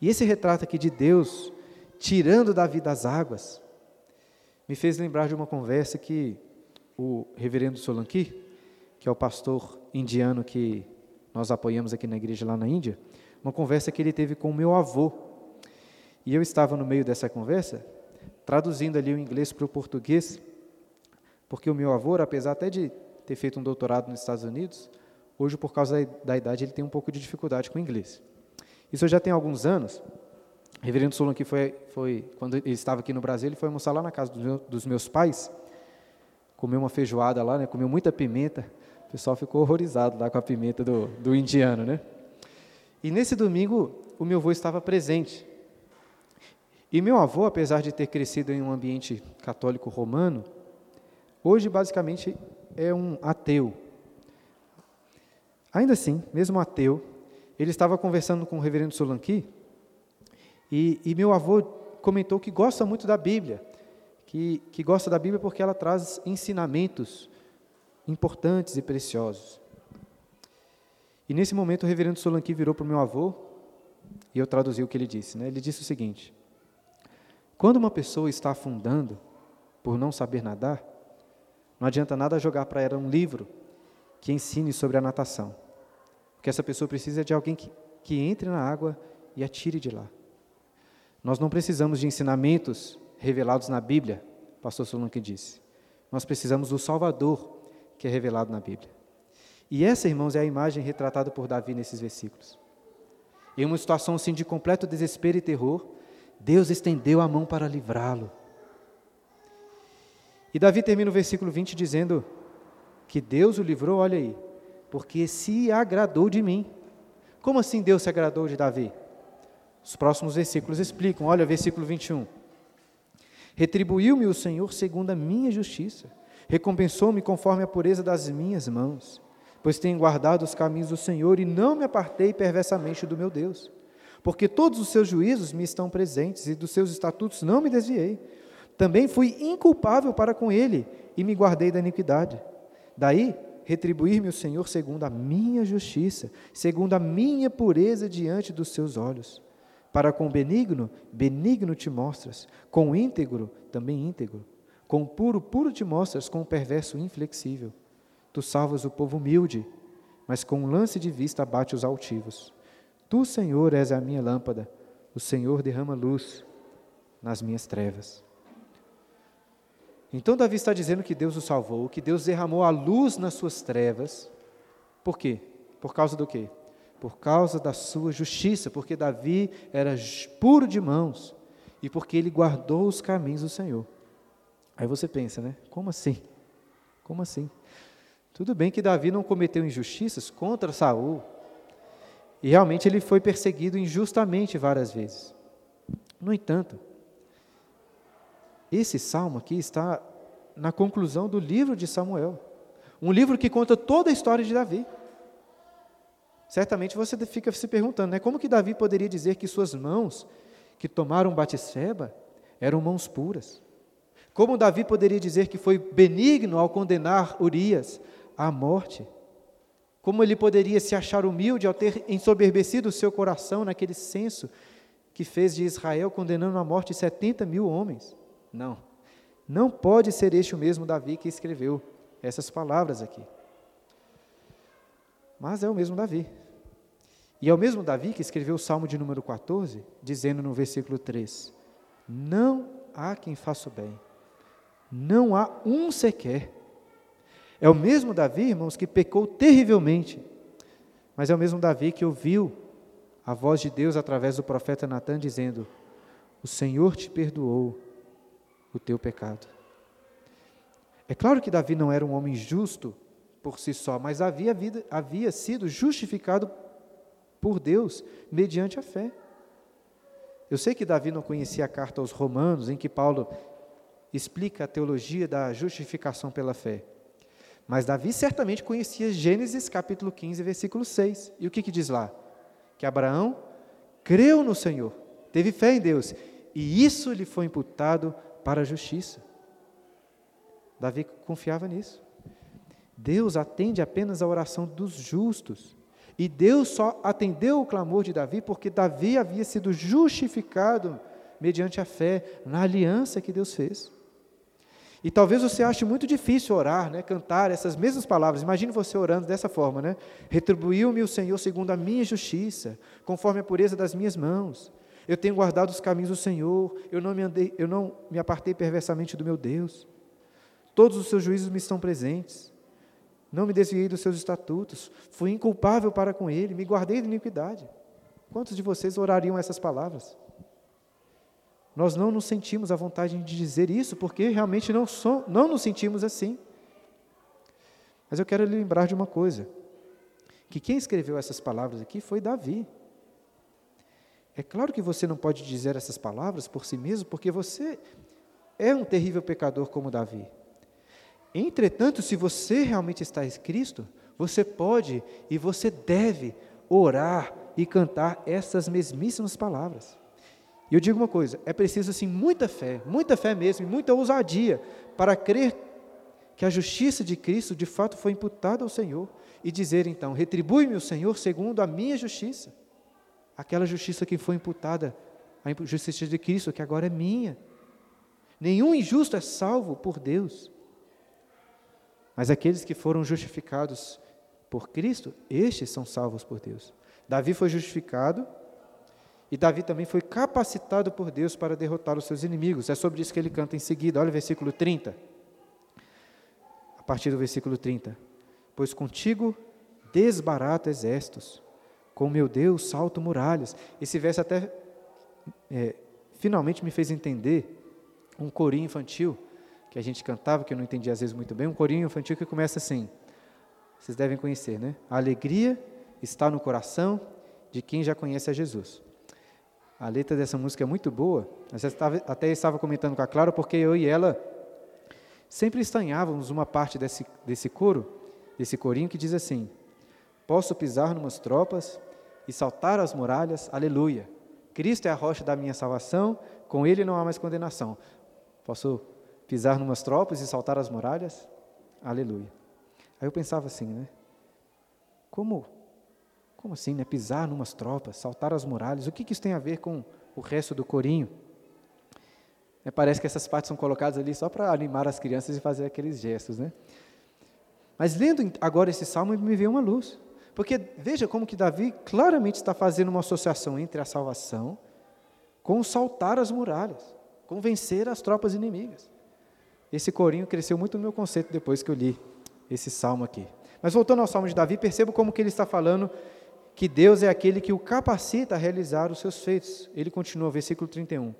E esse retrato aqui de Deus tirando Davi das águas me fez lembrar de uma conversa que o reverendo Solanki, que é o pastor indiano que nós apoiamos aqui na igreja lá na Índia, uma conversa que ele teve com o meu avô. E eu estava no meio dessa conversa, traduzindo ali o inglês para o português, porque o meu avô, apesar até de ter feito um doutorado nos Estados Unidos, hoje, por causa da idade, ele tem um pouco de dificuldade com o inglês. Isso já tem alguns anos. O reverendo Solon, que foi, foi, quando ele estava aqui no Brasil, ele foi almoçar lá na casa do meu, dos meus pais, comeu uma feijoada lá, né, comeu muita pimenta, o pessoal ficou horrorizado lá com a pimenta do, do indiano, né? E nesse domingo, o meu avô estava presente. E meu avô, apesar de ter crescido em um ambiente católico romano, hoje basicamente é um ateu. Ainda assim, mesmo ateu, ele estava conversando com o reverendo Solanqui, e, e meu avô comentou que gosta muito da Bíblia, que, que gosta da Bíblia porque ela traz ensinamentos importantes e preciosos. E nesse momento o reverendo Solanqui virou para o meu avô e eu traduzi o que ele disse. Né? Ele disse o seguinte: Quando uma pessoa está afundando por não saber nadar, não adianta nada jogar para ela um livro que ensine sobre a natação. Porque essa pessoa precisa de alguém que, que entre na água e a tire de lá. Nós não precisamos de ensinamentos revelados na Bíblia, pastor Solanque disse. Nós precisamos do Salvador, que é revelado na Bíblia. E essa, irmãos, é a imagem retratada por Davi nesses versículos. Em uma situação assim de completo desespero e terror, Deus estendeu a mão para livrá-lo. E Davi termina o versículo 20 dizendo que Deus o livrou, olha aí, porque se agradou de mim. Como assim Deus se agradou de Davi? Os próximos versículos explicam, olha, versículo 21. Retribuiu-me o Senhor segundo a minha justiça, recompensou-me conforme a pureza das minhas mãos, pois tenho guardado os caminhos do Senhor e não me apartei perversamente do meu Deus. Porque todos os seus juízos me estão presentes e dos seus estatutos não me desviei. Também fui inculpável para com ele e me guardei da iniquidade. Daí, retribuir-me o Senhor segundo a minha justiça, segundo a minha pureza diante dos seus olhos. Para com benigno, benigno te mostras, com íntegro, também íntegro. Com puro, puro te mostras, com perverso, inflexível. Tu salvas o povo humilde, mas com um lance de vista abate os altivos. Tu, Senhor, és a minha lâmpada, o Senhor derrama luz nas minhas trevas. Então, Davi está dizendo que Deus o salvou, que Deus derramou a luz nas suas trevas. Por quê? Por causa do quê? por causa da sua justiça, porque Davi era puro de mãos e porque ele guardou os caminhos do Senhor. Aí você pensa, né? Como assim? Como assim? Tudo bem que Davi não cometeu injustiças contra Saul. E realmente ele foi perseguido injustamente várias vezes. No entanto, esse salmo aqui está na conclusão do livro de Samuel. Um livro que conta toda a história de Davi. Certamente você fica se perguntando, né, como que Davi poderia dizer que suas mãos que tomaram Batseba eram mãos puras? Como Davi poderia dizer que foi benigno ao condenar Urias à morte? Como ele poderia se achar humilde ao ter ensoberbecido o seu coração naquele senso que fez de Israel condenando à morte 70 mil homens? Não, não pode ser este o mesmo Davi que escreveu essas palavras aqui. Mas é o mesmo Davi. E é o mesmo Davi que escreveu o Salmo de número 14, dizendo no versículo 3: Não há quem faça o bem, não há um sequer. É o mesmo Davi, irmãos, que pecou terrivelmente, mas é o mesmo Davi que ouviu a voz de Deus através do profeta Natan dizendo: O Senhor te perdoou o teu pecado. É claro que Davi não era um homem justo por si só, mas havia, vida, havia sido justificado por Deus mediante a fé. Eu sei que Davi não conhecia a carta aos Romanos, em que Paulo explica a teologia da justificação pela fé. Mas Davi certamente conhecia Gênesis capítulo 15, versículo 6. E o que, que diz lá? Que Abraão creu no Senhor, teve fé em Deus, e isso lhe foi imputado para a justiça. Davi confiava nisso. Deus atende apenas a oração dos justos. E Deus só atendeu o clamor de Davi porque Davi havia sido justificado mediante a fé na aliança que Deus fez. E talvez você ache muito difícil orar, né, cantar essas mesmas palavras. Imagine você orando dessa forma, né? Retribuiu-me o Senhor segundo a minha justiça, conforme a pureza das minhas mãos. Eu tenho guardado os caminhos do Senhor, eu não me andei, eu não me apartei perversamente do meu Deus. Todos os seus juízos me estão presentes. Não me desviei dos seus estatutos, fui inculpável para com ele, me guardei de iniquidade. Quantos de vocês orariam essas palavras? Nós não nos sentimos à vontade de dizer isso, porque realmente não, so, não nos sentimos assim. Mas eu quero lhe lembrar de uma coisa: que quem escreveu essas palavras aqui foi Davi. É claro que você não pode dizer essas palavras por si mesmo, porque você é um terrível pecador como Davi. Entretanto, se você realmente está em Cristo, você pode e você deve orar e cantar essas mesmíssimas palavras. E eu digo uma coisa: é preciso assim muita fé, muita fé mesmo, e muita ousadia para crer que a justiça de Cristo de fato foi imputada ao Senhor e dizer então: retribui-me o Senhor segundo a minha justiça, aquela justiça que foi imputada, a justiça de Cristo que agora é minha. Nenhum injusto é salvo por Deus, mas aqueles que foram justificados por Cristo, estes são salvos por Deus. Davi foi justificado e Davi também foi capacitado por Deus para derrotar os seus inimigos. É sobre isso que ele canta em seguida. Olha o versículo 30. A partir do versículo 30. Pois contigo desbarato exércitos, com meu Deus salto muralhas. Esse verso até é, finalmente me fez entender um corinho infantil que a gente cantava, que eu não entendia às vezes muito bem, um corinho infantil que começa assim. Vocês devem conhecer, né? A alegria está no coração de quem já conhece a Jesus. A letra dessa música é muito boa. Estava, até estava comentando com a Clara, porque eu e ela sempre estranhávamos uma parte desse, desse coro, desse corinho que diz assim: Posso pisar numas tropas e saltar as muralhas, aleluia. Cristo é a rocha da minha salvação, com Ele não há mais condenação. Posso pisar numas tropas e saltar as muralhas, aleluia. Aí eu pensava assim, né? Como como assim, né? Pisar numas tropas, saltar as muralhas. O que, que isso tem a ver com o resto do corinho? É, parece que essas partes são colocadas ali só para animar as crianças e fazer aqueles gestos, né? Mas lendo agora esse salmo, me veio uma luz. Porque veja como que Davi claramente está fazendo uma associação entre a salvação com saltar as muralhas, com vencer as tropas inimigas. Esse corinho cresceu muito no meu conceito depois que eu li esse salmo aqui. Mas voltando ao salmo de Davi, percebo como que ele está falando que Deus é aquele que o capacita a realizar os seus feitos. Ele continua, versículo 31.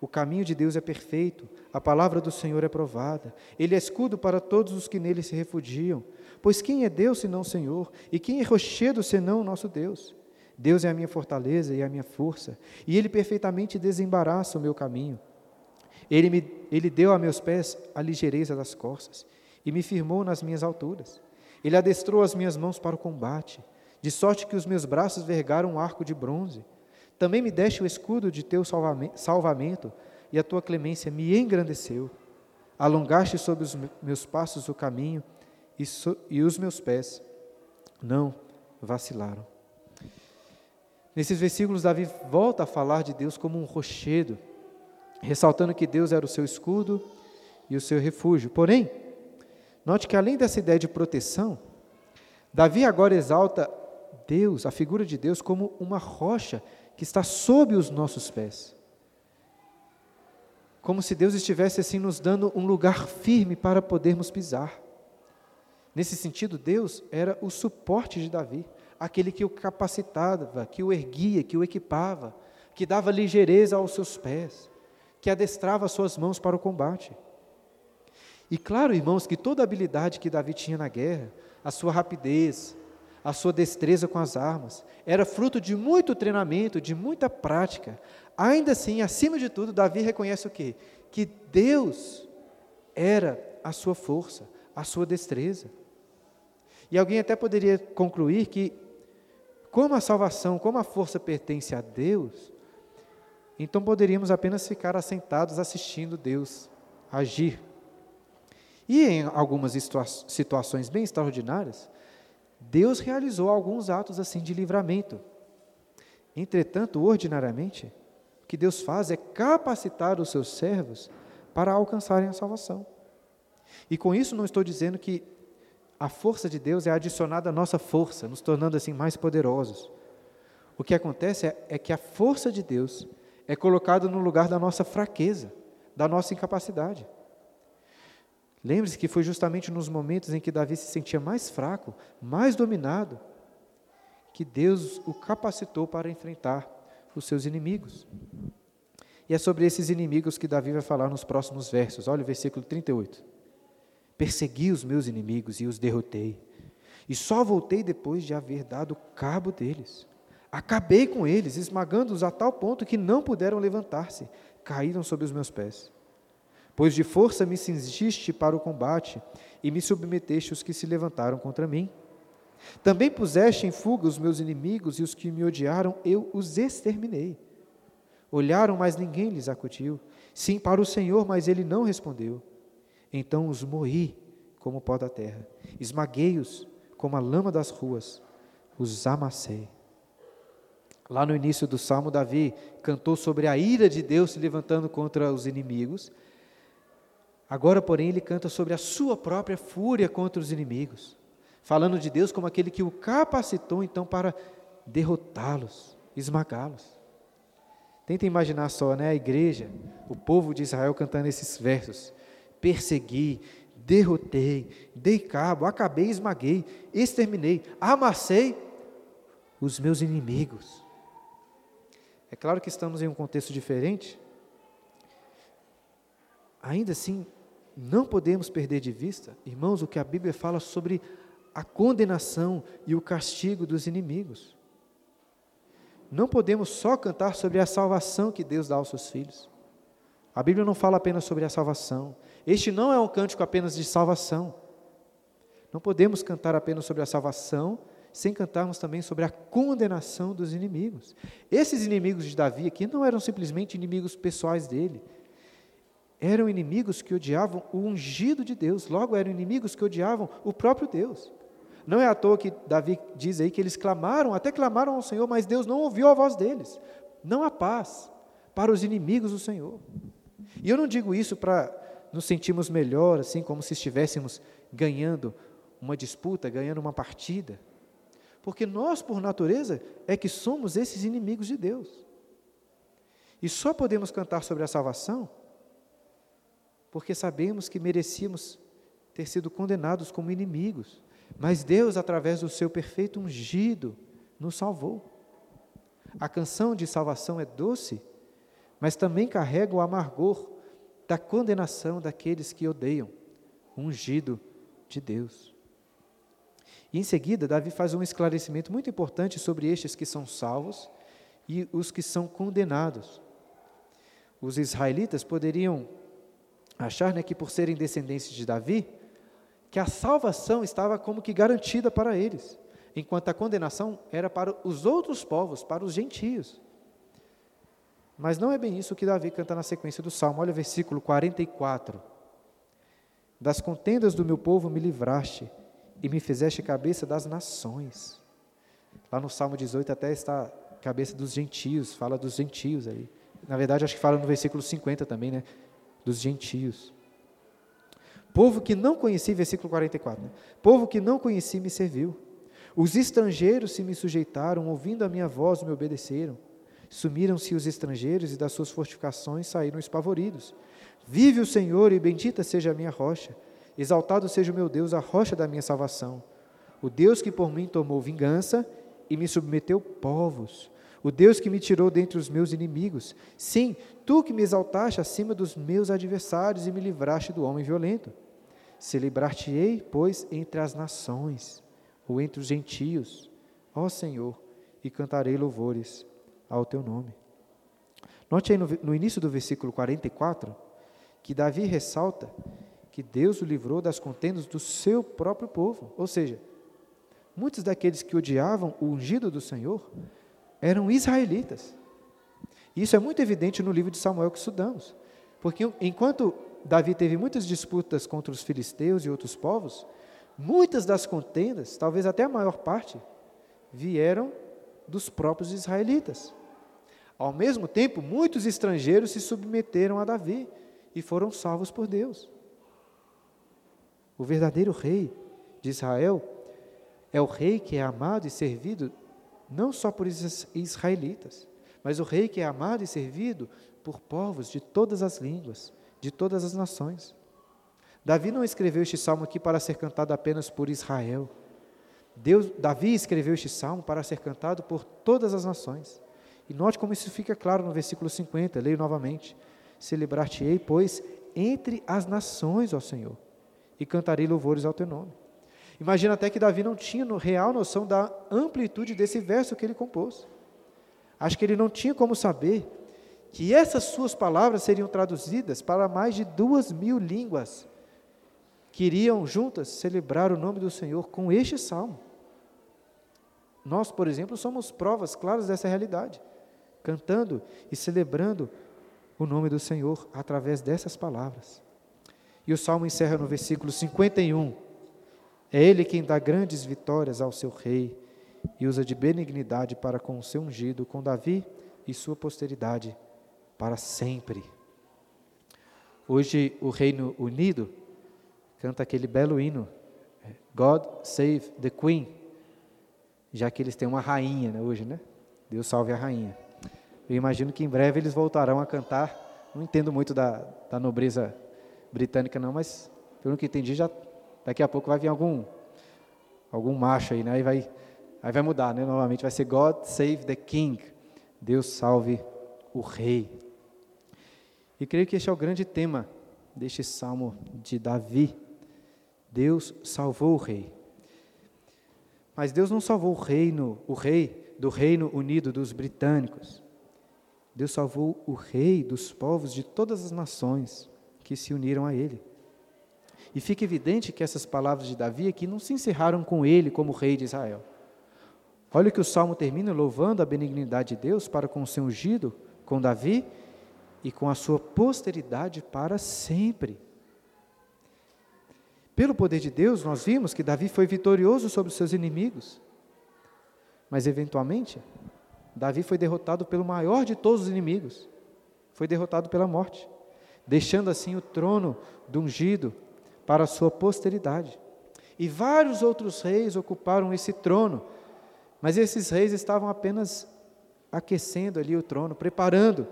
O caminho de Deus é perfeito, a palavra do Senhor é provada. Ele é escudo para todos os que nele se refugiam. Pois quem é Deus senão o Senhor? E quem é rochedo senão o nosso Deus? Deus é a minha fortaleza e a minha força, e Ele perfeitamente desembaraça o meu caminho. Ele, me, ele deu a meus pés a ligeireza das costas, e me firmou nas minhas alturas. Ele adestrou as minhas mãos para o combate de sorte que os meus braços vergaram um arco de bronze. Também me deste o escudo de teu salvamento, e a tua clemência me engrandeceu. Alongaste sobre os meus passos o caminho, e, so, e os meus pés não vacilaram. Nesses versículos, Davi volta a falar de Deus como um rochedo, ressaltando que Deus era o seu escudo e o seu refúgio. Porém, note que além dessa ideia de proteção, Davi agora exalta Deus, a figura de Deus, como uma rocha que está sob os nossos pés. Como se Deus estivesse assim nos dando um lugar firme para podermos pisar. Nesse sentido, Deus era o suporte de Davi, aquele que o capacitava, que o erguia, que o equipava, que dava ligeireza aos seus pés, que adestrava as suas mãos para o combate. E claro, irmãos, que toda a habilidade que Davi tinha na guerra, a sua rapidez, a sua destreza com as armas. Era fruto de muito treinamento, de muita prática. Ainda assim, acima de tudo, Davi reconhece o quê? Que Deus era a sua força, a sua destreza. E alguém até poderia concluir que, como a salvação, como a força pertence a Deus, então poderíamos apenas ficar assentados assistindo Deus agir. E em algumas situações bem extraordinárias, Deus realizou alguns atos assim de livramento. Entretanto, ordinariamente, o que Deus faz é capacitar os seus servos para alcançarem a salvação. E com isso não estou dizendo que a força de Deus é adicionada à nossa força, nos tornando assim mais poderosos. O que acontece é, é que a força de Deus é colocada no lugar da nossa fraqueza, da nossa incapacidade. Lembre-se que foi justamente nos momentos em que Davi se sentia mais fraco, mais dominado, que Deus o capacitou para enfrentar os seus inimigos. E é sobre esses inimigos que Davi vai falar nos próximos versos. Olha o versículo 38. Persegui os meus inimigos e os derrotei, e só voltei depois de haver dado cabo deles. Acabei com eles, esmagando-os a tal ponto que não puderam levantar-se, caíram sob os meus pés. Pois de força me cingiste para o combate, e me submeteste os que se levantaram contra mim. Também puseste em fuga os meus inimigos, e os que me odiaram, eu os exterminei. Olharam, mas ninguém lhes acutiu. Sim, para o Senhor, mas ele não respondeu. Então os moí como pó da terra, esmaguei-os como a lama das ruas, os amassei. Lá no início do salmo, Davi cantou sobre a ira de Deus se levantando contra os inimigos. Agora, porém, ele canta sobre a sua própria fúria contra os inimigos, falando de Deus como aquele que o capacitou então para derrotá-los, esmagá-los. Tenta imaginar só, né, a igreja, o povo de Israel cantando esses versos: persegui, derrotei, dei cabo, acabei, esmaguei, exterminei, amassei os meus inimigos. É claro que estamos em um contexto diferente. Ainda assim, não podemos perder de vista, irmãos, o que a Bíblia fala sobre a condenação e o castigo dos inimigos. Não podemos só cantar sobre a salvação que Deus dá aos seus filhos. A Bíblia não fala apenas sobre a salvação. Este não é um cântico apenas de salvação. Não podemos cantar apenas sobre a salvação sem cantarmos também sobre a condenação dos inimigos. Esses inimigos de Davi aqui não eram simplesmente inimigos pessoais dele, eram inimigos que odiavam o ungido de Deus, logo eram inimigos que odiavam o próprio Deus. Não é à toa que Davi diz aí que eles clamaram, até clamaram ao Senhor, mas Deus não ouviu a voz deles. Não há paz para os inimigos do Senhor. E eu não digo isso para nos sentirmos melhor, assim como se estivéssemos ganhando uma disputa, ganhando uma partida. Porque nós, por natureza, é que somos esses inimigos de Deus. E só podemos cantar sobre a salvação porque sabemos que merecíamos ter sido condenados como inimigos. Mas Deus, através do seu perfeito ungido, nos salvou. A canção de salvação é doce, mas também carrega o amargor da condenação daqueles que odeiam ungido de Deus. E em seguida, Davi faz um esclarecimento muito importante sobre estes que são salvos e os que são condenados. Os israelitas poderiam achar né, que, por serem descendentes de Davi, que a salvação estava como que garantida para eles, enquanto a condenação era para os outros povos, para os gentios. Mas não é bem isso que Davi canta na sequência do salmo. Olha o versículo 44. Das contendas do meu povo me livraste e me fizeste cabeça das nações. Lá no Salmo 18 até está cabeça dos gentios, fala dos gentios aí. Na verdade, acho que fala no versículo 50 também, né? Dos gentios. Povo que não conheci, versículo 44, né? Povo que não conheci me serviu. Os estrangeiros se me sujeitaram, ouvindo a minha voz me obedeceram. Sumiram-se os estrangeiros e das suas fortificações saíram espavoridos. Vive o Senhor e bendita seja a minha rocha Exaltado seja o meu Deus, a rocha da minha salvação. O Deus que por mim tomou vingança e me submeteu povos. O Deus que me tirou dentre os meus inimigos. Sim, tu que me exaltaste acima dos meus adversários e me livraste do homem violento. Celebrar-te-ei, pois, entre as nações, ou entre os gentios, ó Senhor, e cantarei louvores ao teu nome. Note aí no, no início do versículo 44 que Davi ressalta que Deus o livrou das contendas do seu próprio povo. Ou seja, muitos daqueles que odiavam o ungido do Senhor eram israelitas. Isso é muito evidente no livro de Samuel que estudamos. Porque enquanto Davi teve muitas disputas contra os filisteus e outros povos, muitas das contendas, talvez até a maior parte, vieram dos próprios israelitas. Ao mesmo tempo, muitos estrangeiros se submeteram a Davi e foram salvos por Deus. O verdadeiro rei de Israel é o rei que é amado e servido não só por israelitas, mas o rei que é amado e servido por povos de todas as línguas, de todas as nações. Davi não escreveu este salmo aqui para ser cantado apenas por Israel. Deus, Davi escreveu este salmo para ser cantado por todas as nações. E note como isso fica claro no versículo 50, leio novamente. Celebrar-te-ei, pois, entre as nações, ó Senhor, e cantarei louvores ao teu nome. Imagina até que Davi não tinha real noção da amplitude desse verso que ele compôs. Acho que ele não tinha como saber que essas suas palavras seriam traduzidas para mais de duas mil línguas que iriam juntas celebrar o nome do Senhor com este salmo. Nós, por exemplo, somos provas claras dessa realidade, cantando e celebrando o nome do Senhor através dessas palavras. E o salmo encerra no versículo 51. É Ele quem dá grandes vitórias ao seu rei e usa de benignidade para com o seu ungido, com Davi e sua posteridade para sempre. Hoje, o Reino Unido canta aquele belo hino, God Save the Queen, já que eles têm uma rainha né, hoje, né? Deus salve a rainha. Eu imagino que em breve eles voltarão a cantar. Não entendo muito da, da nobreza britânica não, mas pelo que entendi já daqui a pouco vai vir algum algum macho aí, né? Aí vai aí vai mudar, né? Novamente vai ser God Save the King. Deus salve o rei. E creio que este é o grande tema deste salmo de Davi. Deus salvou o rei. Mas Deus não salvou o reino, o rei do Reino Unido dos britânicos. Deus salvou o rei dos povos de todas as nações que se uniram a ele. E fica evidente que essas palavras de Davi aqui não se encerraram com ele como rei de Israel. Olha que o salmo termina louvando a benignidade de Deus para com o seu ungido, com Davi e com a sua posteridade para sempre. Pelo poder de Deus, nós vimos que Davi foi vitorioso sobre os seus inimigos. Mas, eventualmente, Davi foi derrotado pelo maior de todos os inimigos. Foi derrotado pela morte, deixando assim o trono do ungido para a sua posteridade. E vários outros reis ocuparam esse trono, mas esses reis estavam apenas aquecendo ali o trono, preparando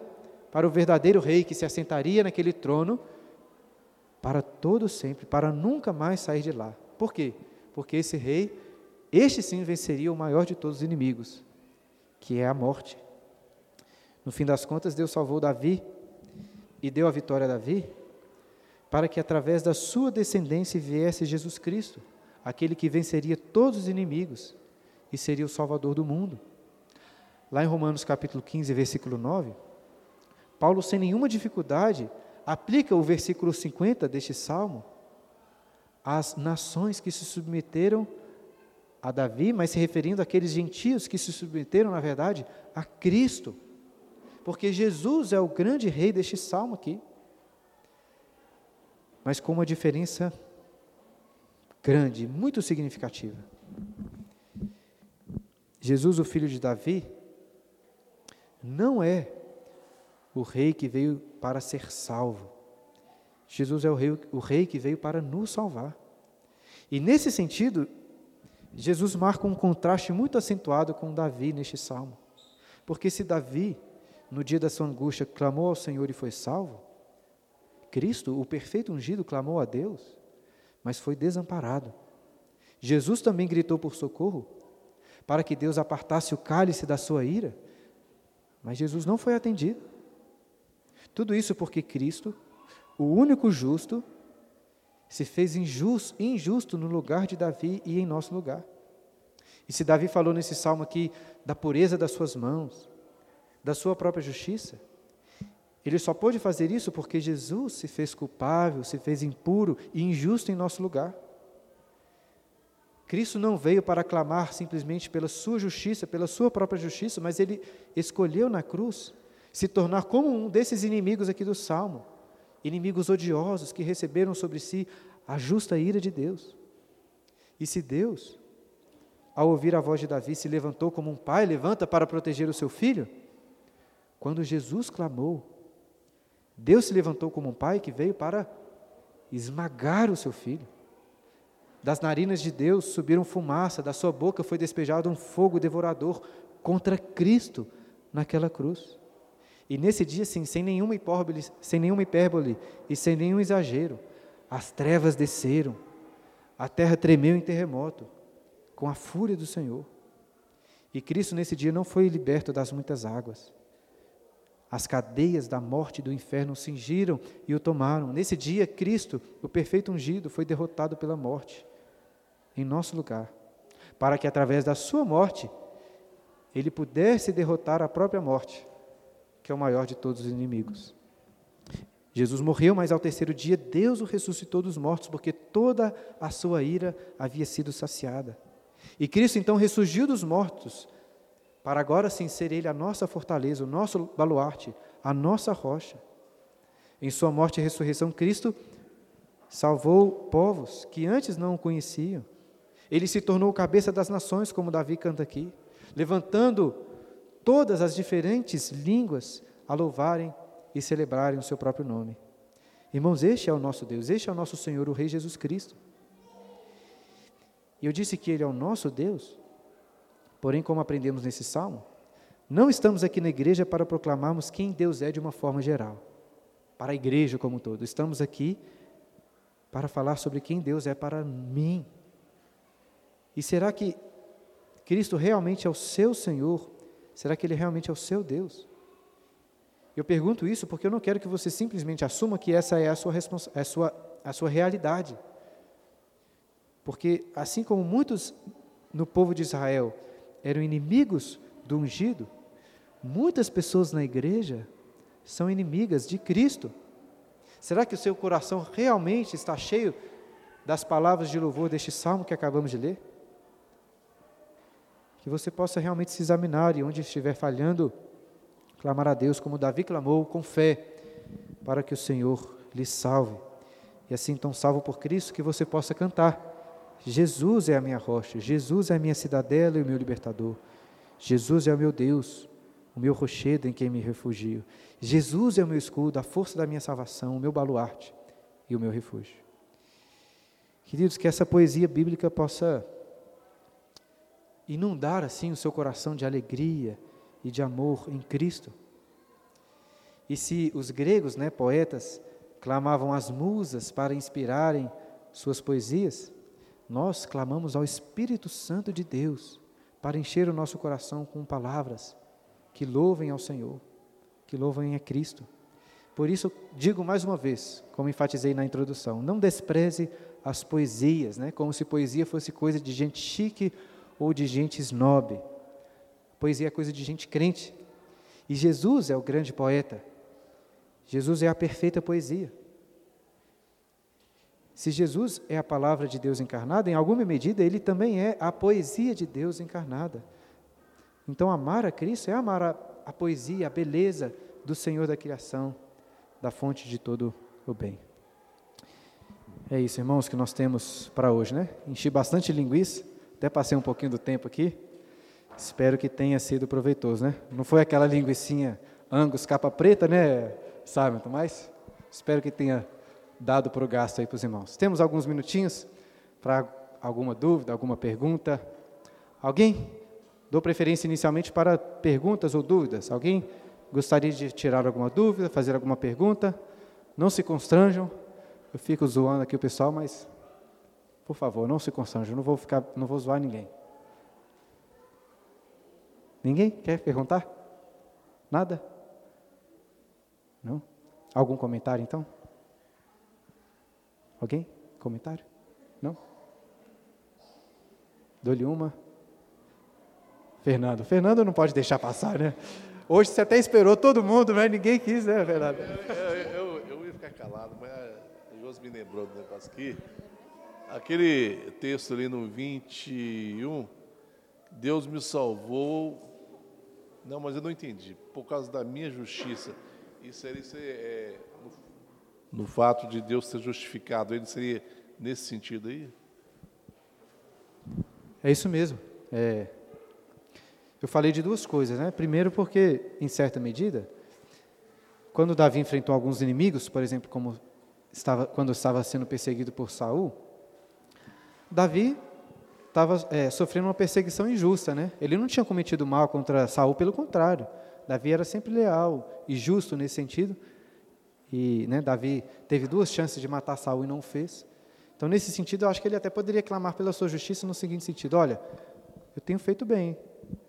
para o verdadeiro rei que se assentaria naquele trono para todo sempre, para nunca mais sair de lá. Por quê? Porque esse rei, este sim venceria o maior de todos os inimigos, que é a morte. No fim das contas, Deus salvou Davi e deu a vitória a Davi, para que através da sua descendência viesse Jesus Cristo, aquele que venceria todos os inimigos e seria o Salvador do mundo. Lá em Romanos capítulo 15, versículo 9, Paulo, sem nenhuma dificuldade, aplica o versículo 50 deste salmo às nações que se submeteram a Davi, mas se referindo àqueles gentios que se submeteram, na verdade, a Cristo. Porque Jesus é o grande rei deste salmo aqui. Mas com uma diferença grande, muito significativa. Jesus, o filho de Davi, não é o rei que veio para ser salvo. Jesus é o rei, o rei que veio para nos salvar. E nesse sentido, Jesus marca um contraste muito acentuado com Davi neste salmo. Porque se Davi, no dia da sua angústia, clamou ao Senhor e foi salvo, Cristo, o perfeito ungido, clamou a Deus, mas foi desamparado. Jesus também gritou por socorro, para que Deus apartasse o cálice da sua ira, mas Jesus não foi atendido. Tudo isso porque Cristo, o único justo, se fez injusto, injusto no lugar de Davi e em nosso lugar. E se Davi falou nesse salmo aqui da pureza das suas mãos, da sua própria justiça, ele só pôde fazer isso porque Jesus se fez culpável, se fez impuro e injusto em nosso lugar. Cristo não veio para clamar simplesmente pela sua justiça, pela sua própria justiça, mas ele escolheu na cruz se tornar como um desses inimigos aqui do Salmo, inimigos odiosos que receberam sobre si a justa ira de Deus. E se Deus, ao ouvir a voz de Davi, se levantou como um pai levanta para proteger o seu filho, quando Jesus clamou, Deus se levantou como um pai que veio para esmagar o seu filho. Das narinas de Deus subiram fumaça, da sua boca foi despejado um fogo devorador contra Cristo naquela cruz. E nesse dia, sim, sem nenhuma hipérbole, sem nenhuma hipérbole e sem nenhum exagero, as trevas desceram, a terra tremeu em terremoto, com a fúria do Senhor. E Cristo nesse dia não foi liberto das muitas águas. As cadeias da morte e do inferno cingiram e o tomaram. Nesse dia, Cristo, o perfeito ungido, foi derrotado pela morte em nosso lugar, para que através da sua morte ele pudesse derrotar a própria morte, que é o maior de todos os inimigos. Jesus morreu, mas ao terceiro dia Deus o ressuscitou dos mortos, porque toda a sua ira havia sido saciada. E Cristo então ressurgiu dos mortos, para agora sim ser Ele a nossa fortaleza, o nosso baluarte, a nossa rocha. Em Sua morte e ressurreição, Cristo salvou povos que antes não o conheciam. Ele se tornou cabeça das nações, como Davi canta aqui, levantando todas as diferentes línguas a louvarem e celebrarem o seu próprio nome. Irmãos, este é o nosso Deus, este é o nosso Senhor, o Rei Jesus Cristo. E eu disse que Ele é o nosso Deus, porém, como aprendemos nesse salmo, não estamos aqui na igreja para proclamarmos quem Deus é de uma forma geral, para a igreja como um todo. Estamos aqui para falar sobre quem Deus é para mim, e será que Cristo realmente é o seu Senhor? Será que Ele realmente é o seu Deus? Eu pergunto isso porque eu não quero que você simplesmente assuma que essa é a sua, a sua, a sua realidade. Porque, assim como muitos no povo de Israel eram inimigos do ungido, muitas pessoas na igreja são inimigas de Cristo. Será que o seu coração realmente está cheio das palavras de louvor deste salmo que acabamos de ler? Que você possa realmente se examinar e onde estiver falhando, clamar a Deus como Davi clamou, com fé, para que o Senhor lhe salve. E assim, tão salvo por Cristo, que você possa cantar: Jesus é a minha rocha, Jesus é a minha cidadela e o meu libertador. Jesus é o meu Deus, o meu rochedo em quem me refugio. Jesus é o meu escudo, a força da minha salvação, o meu baluarte e o meu refúgio. Queridos, que essa poesia bíblica possa inundar assim o seu coração de alegria e de amor em Cristo. E se os gregos, né, poetas, clamavam às musas para inspirarem suas poesias, nós clamamos ao Espírito Santo de Deus para encher o nosso coração com palavras que louvem ao Senhor, que louvem a Cristo. Por isso, digo mais uma vez, como enfatizei na introdução, não despreze as poesias, né, como se poesia fosse coisa de gente chique ou de gente snob. Poesia é coisa de gente crente. E Jesus é o grande poeta. Jesus é a perfeita poesia. Se Jesus é a palavra de Deus encarnada, em alguma medida ele também é a poesia de Deus encarnada. Então, amar a Cristo é amar a, a poesia, a beleza do Senhor da criação, da fonte de todo o bem. É isso, irmãos, que nós temos para hoje, né? Enchi bastante linguiça. Até passei um pouquinho do tempo aqui. Espero que tenha sido proveitoso, né? Não foi aquela linguiçinha Angus capa preta, né, Simon? Mas espero que tenha dado para o gasto aí para os irmãos. Temos alguns minutinhos para alguma dúvida, alguma pergunta. Alguém? Dou preferência inicialmente para perguntas ou dúvidas. Alguém gostaria de tirar alguma dúvida, fazer alguma pergunta? Não se constranjam. Eu fico zoando aqui o pessoal, mas por favor, não se constrange, não vou ficar, não vou zoar ninguém. Ninguém quer perguntar? Nada? Não? Algum comentário então? Alguém? Comentário? Não? Dou-lhe uma. Fernando. Fernando não pode deixar passar, né? Hoje você até esperou todo mundo, mas ninguém quis, né, Fernando? Eu, eu, eu, eu ia ficar calado, mas o José me lembrou do negócio aqui. Aquele texto ali no 21, Deus me salvou. Não, mas eu não entendi. Por causa da minha justiça. Isso seria é, no, no fato de Deus ser justificado, ele seria nesse sentido aí? É isso mesmo. É, eu falei de duas coisas, né? Primeiro, porque, em certa medida, quando Davi enfrentou alguns inimigos, por exemplo, como estava, quando estava sendo perseguido por Saul, Davi estava é, sofrendo uma perseguição injusta, né? Ele não tinha cometido mal contra Saul, pelo contrário. Davi era sempre leal e justo nesse sentido. E né, Davi teve duas chances de matar Saul e não fez. Então, nesse sentido, eu acho que ele até poderia clamar pela sua justiça no seguinte sentido: olha, eu tenho feito bem,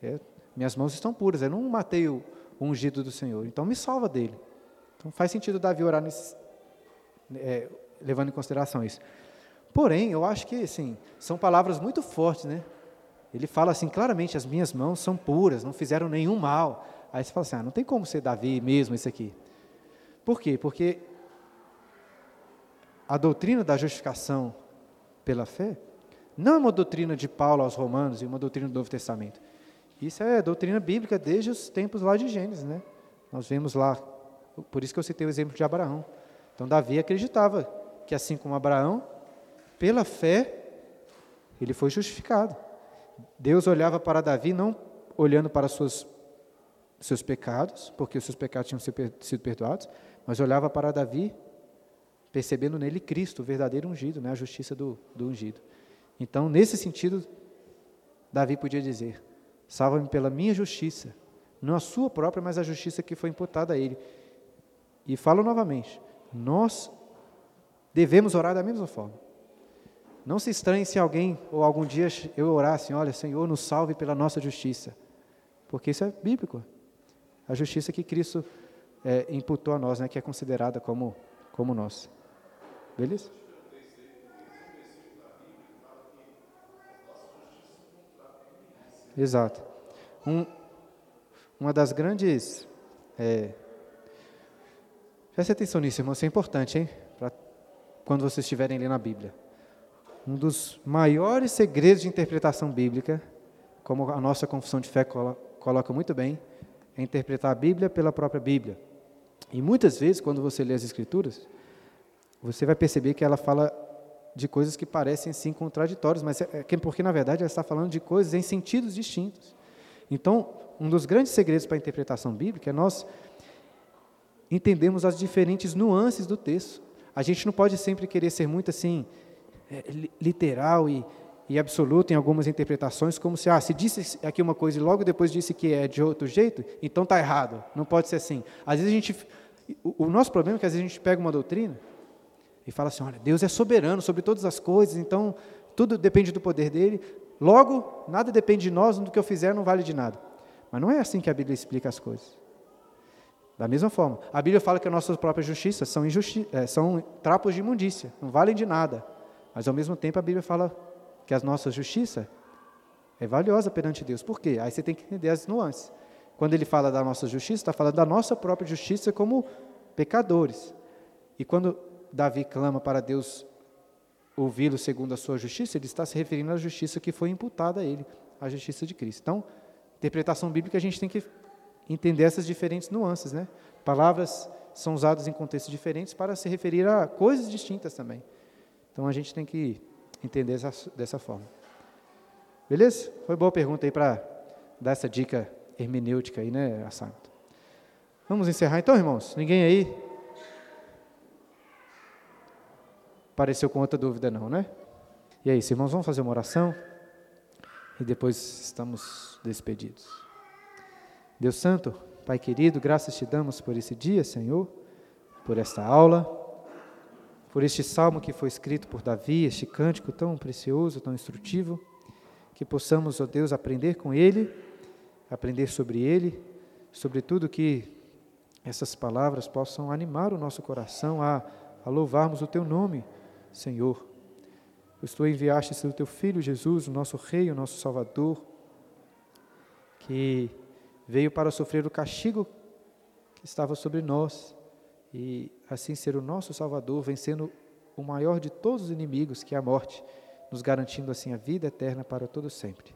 é, minhas mãos estão puras, eu não matei o, o, ungido do Senhor, então me salva dele. Então, faz sentido Davi orar nesse, é, levando em consideração isso. Porém, eu acho que, assim, são palavras muito fortes, né? Ele fala assim, claramente, as minhas mãos são puras, não fizeram nenhum mal. Aí você fala assim, ah, não tem como ser Davi mesmo isso aqui. Por quê? Porque a doutrina da justificação pela fé não é uma doutrina de Paulo aos Romanos e uma doutrina do Novo Testamento. Isso é doutrina bíblica desde os tempos lá de Gênesis, né? Nós vemos lá, por isso que eu citei o exemplo de Abraão. Então Davi acreditava que assim como Abraão, pela fé, ele foi justificado. Deus olhava para Davi não olhando para suas, seus pecados, porque os seus pecados tinham sido perdoados, mas olhava para Davi percebendo nele Cristo, o verdadeiro ungido, né, a justiça do, do ungido. Então, nesse sentido, Davi podia dizer: salva-me pela minha justiça, não a sua própria, mas a justiça que foi imputada a ele. E falo novamente: nós devemos orar da mesma forma. Não se estranhe se alguém ou algum dia eu orar assim, olha, Senhor, nos salve pela nossa justiça. Porque isso é bíblico. A justiça que Cristo é, imputou a nós, né, que é considerada como, como nossa. Beleza? Exato. Um, uma das grandes. É, preste atenção nisso, irmão, isso é importante, hein? Pra quando vocês estiverem lendo a Bíblia um dos maiores segredos de interpretação bíblica, como a nossa confissão de fé coloca muito bem, é interpretar a Bíblia pela própria Bíblia. E muitas vezes, quando você lê as Escrituras, você vai perceber que ela fala de coisas que parecem sim contraditórias, mas é, é porque na verdade ela está falando de coisas em sentidos distintos. Então, um dos grandes segredos para a interpretação bíblica é nós entendermos as diferentes nuances do texto. A gente não pode sempre querer ser muito assim literal e, e absoluto em algumas interpretações, como se, ah, se disse aqui uma coisa e logo depois disse que é de outro jeito, então está errado, não pode ser assim. Às vezes a gente, o, o nosso problema é que às vezes a gente pega uma doutrina e fala assim, olha, Deus é soberano sobre todas as coisas, então tudo depende do poder dele, logo, nada depende de nós, do que eu fizer não vale de nada. Mas não é assim que a Bíblia explica as coisas. Da mesma forma, a Bíblia fala que as nossas próprias justiças são, é, são trapos de imundícia, não valem de nada. Mas ao mesmo tempo a Bíblia fala que a nossa justiça é valiosa perante Deus. Por quê? Aí você tem que entender as nuances. Quando ele fala da nossa justiça, está falando da nossa própria justiça como pecadores. E quando Davi clama para Deus ouvi-lo segundo a sua justiça, ele está se referindo à justiça que foi imputada a ele, a justiça de Cristo. Então, interpretação bíblica, a gente tem que entender essas diferentes nuances, né? Palavras são usadas em contextos diferentes para se referir a coisas distintas também. Então a gente tem que entender essa, dessa forma. Beleza? Foi boa pergunta aí para dar essa dica hermenêutica aí, né, Assanto? Vamos encerrar então, irmãos? Ninguém aí apareceu com outra dúvida não, né? E é isso, irmãos, vamos fazer uma oração e depois estamos despedidos. Deus Santo, Pai querido, graças te damos por esse dia, Senhor, por esta aula por este salmo que foi escrito por Davi, este cântico tão precioso, tão instrutivo, que possamos, ó Deus, aprender com ele, aprender sobre ele, sobretudo que essas palavras possam animar o nosso coração a, a louvarmos o teu nome, Senhor. Pois tu enviaste o teu filho Jesus, o nosso rei, o nosso salvador, que veio para sofrer o castigo que estava sobre nós e assim ser o nosso Salvador, vencendo o maior de todos os inimigos, que é a morte, nos garantindo assim a vida eterna para todo sempre.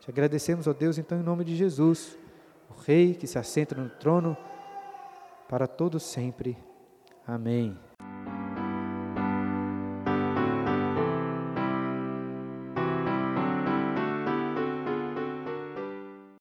Te agradecemos, ó Deus, então em nome de Jesus, o Rei que se assenta no trono para todo sempre. Amém.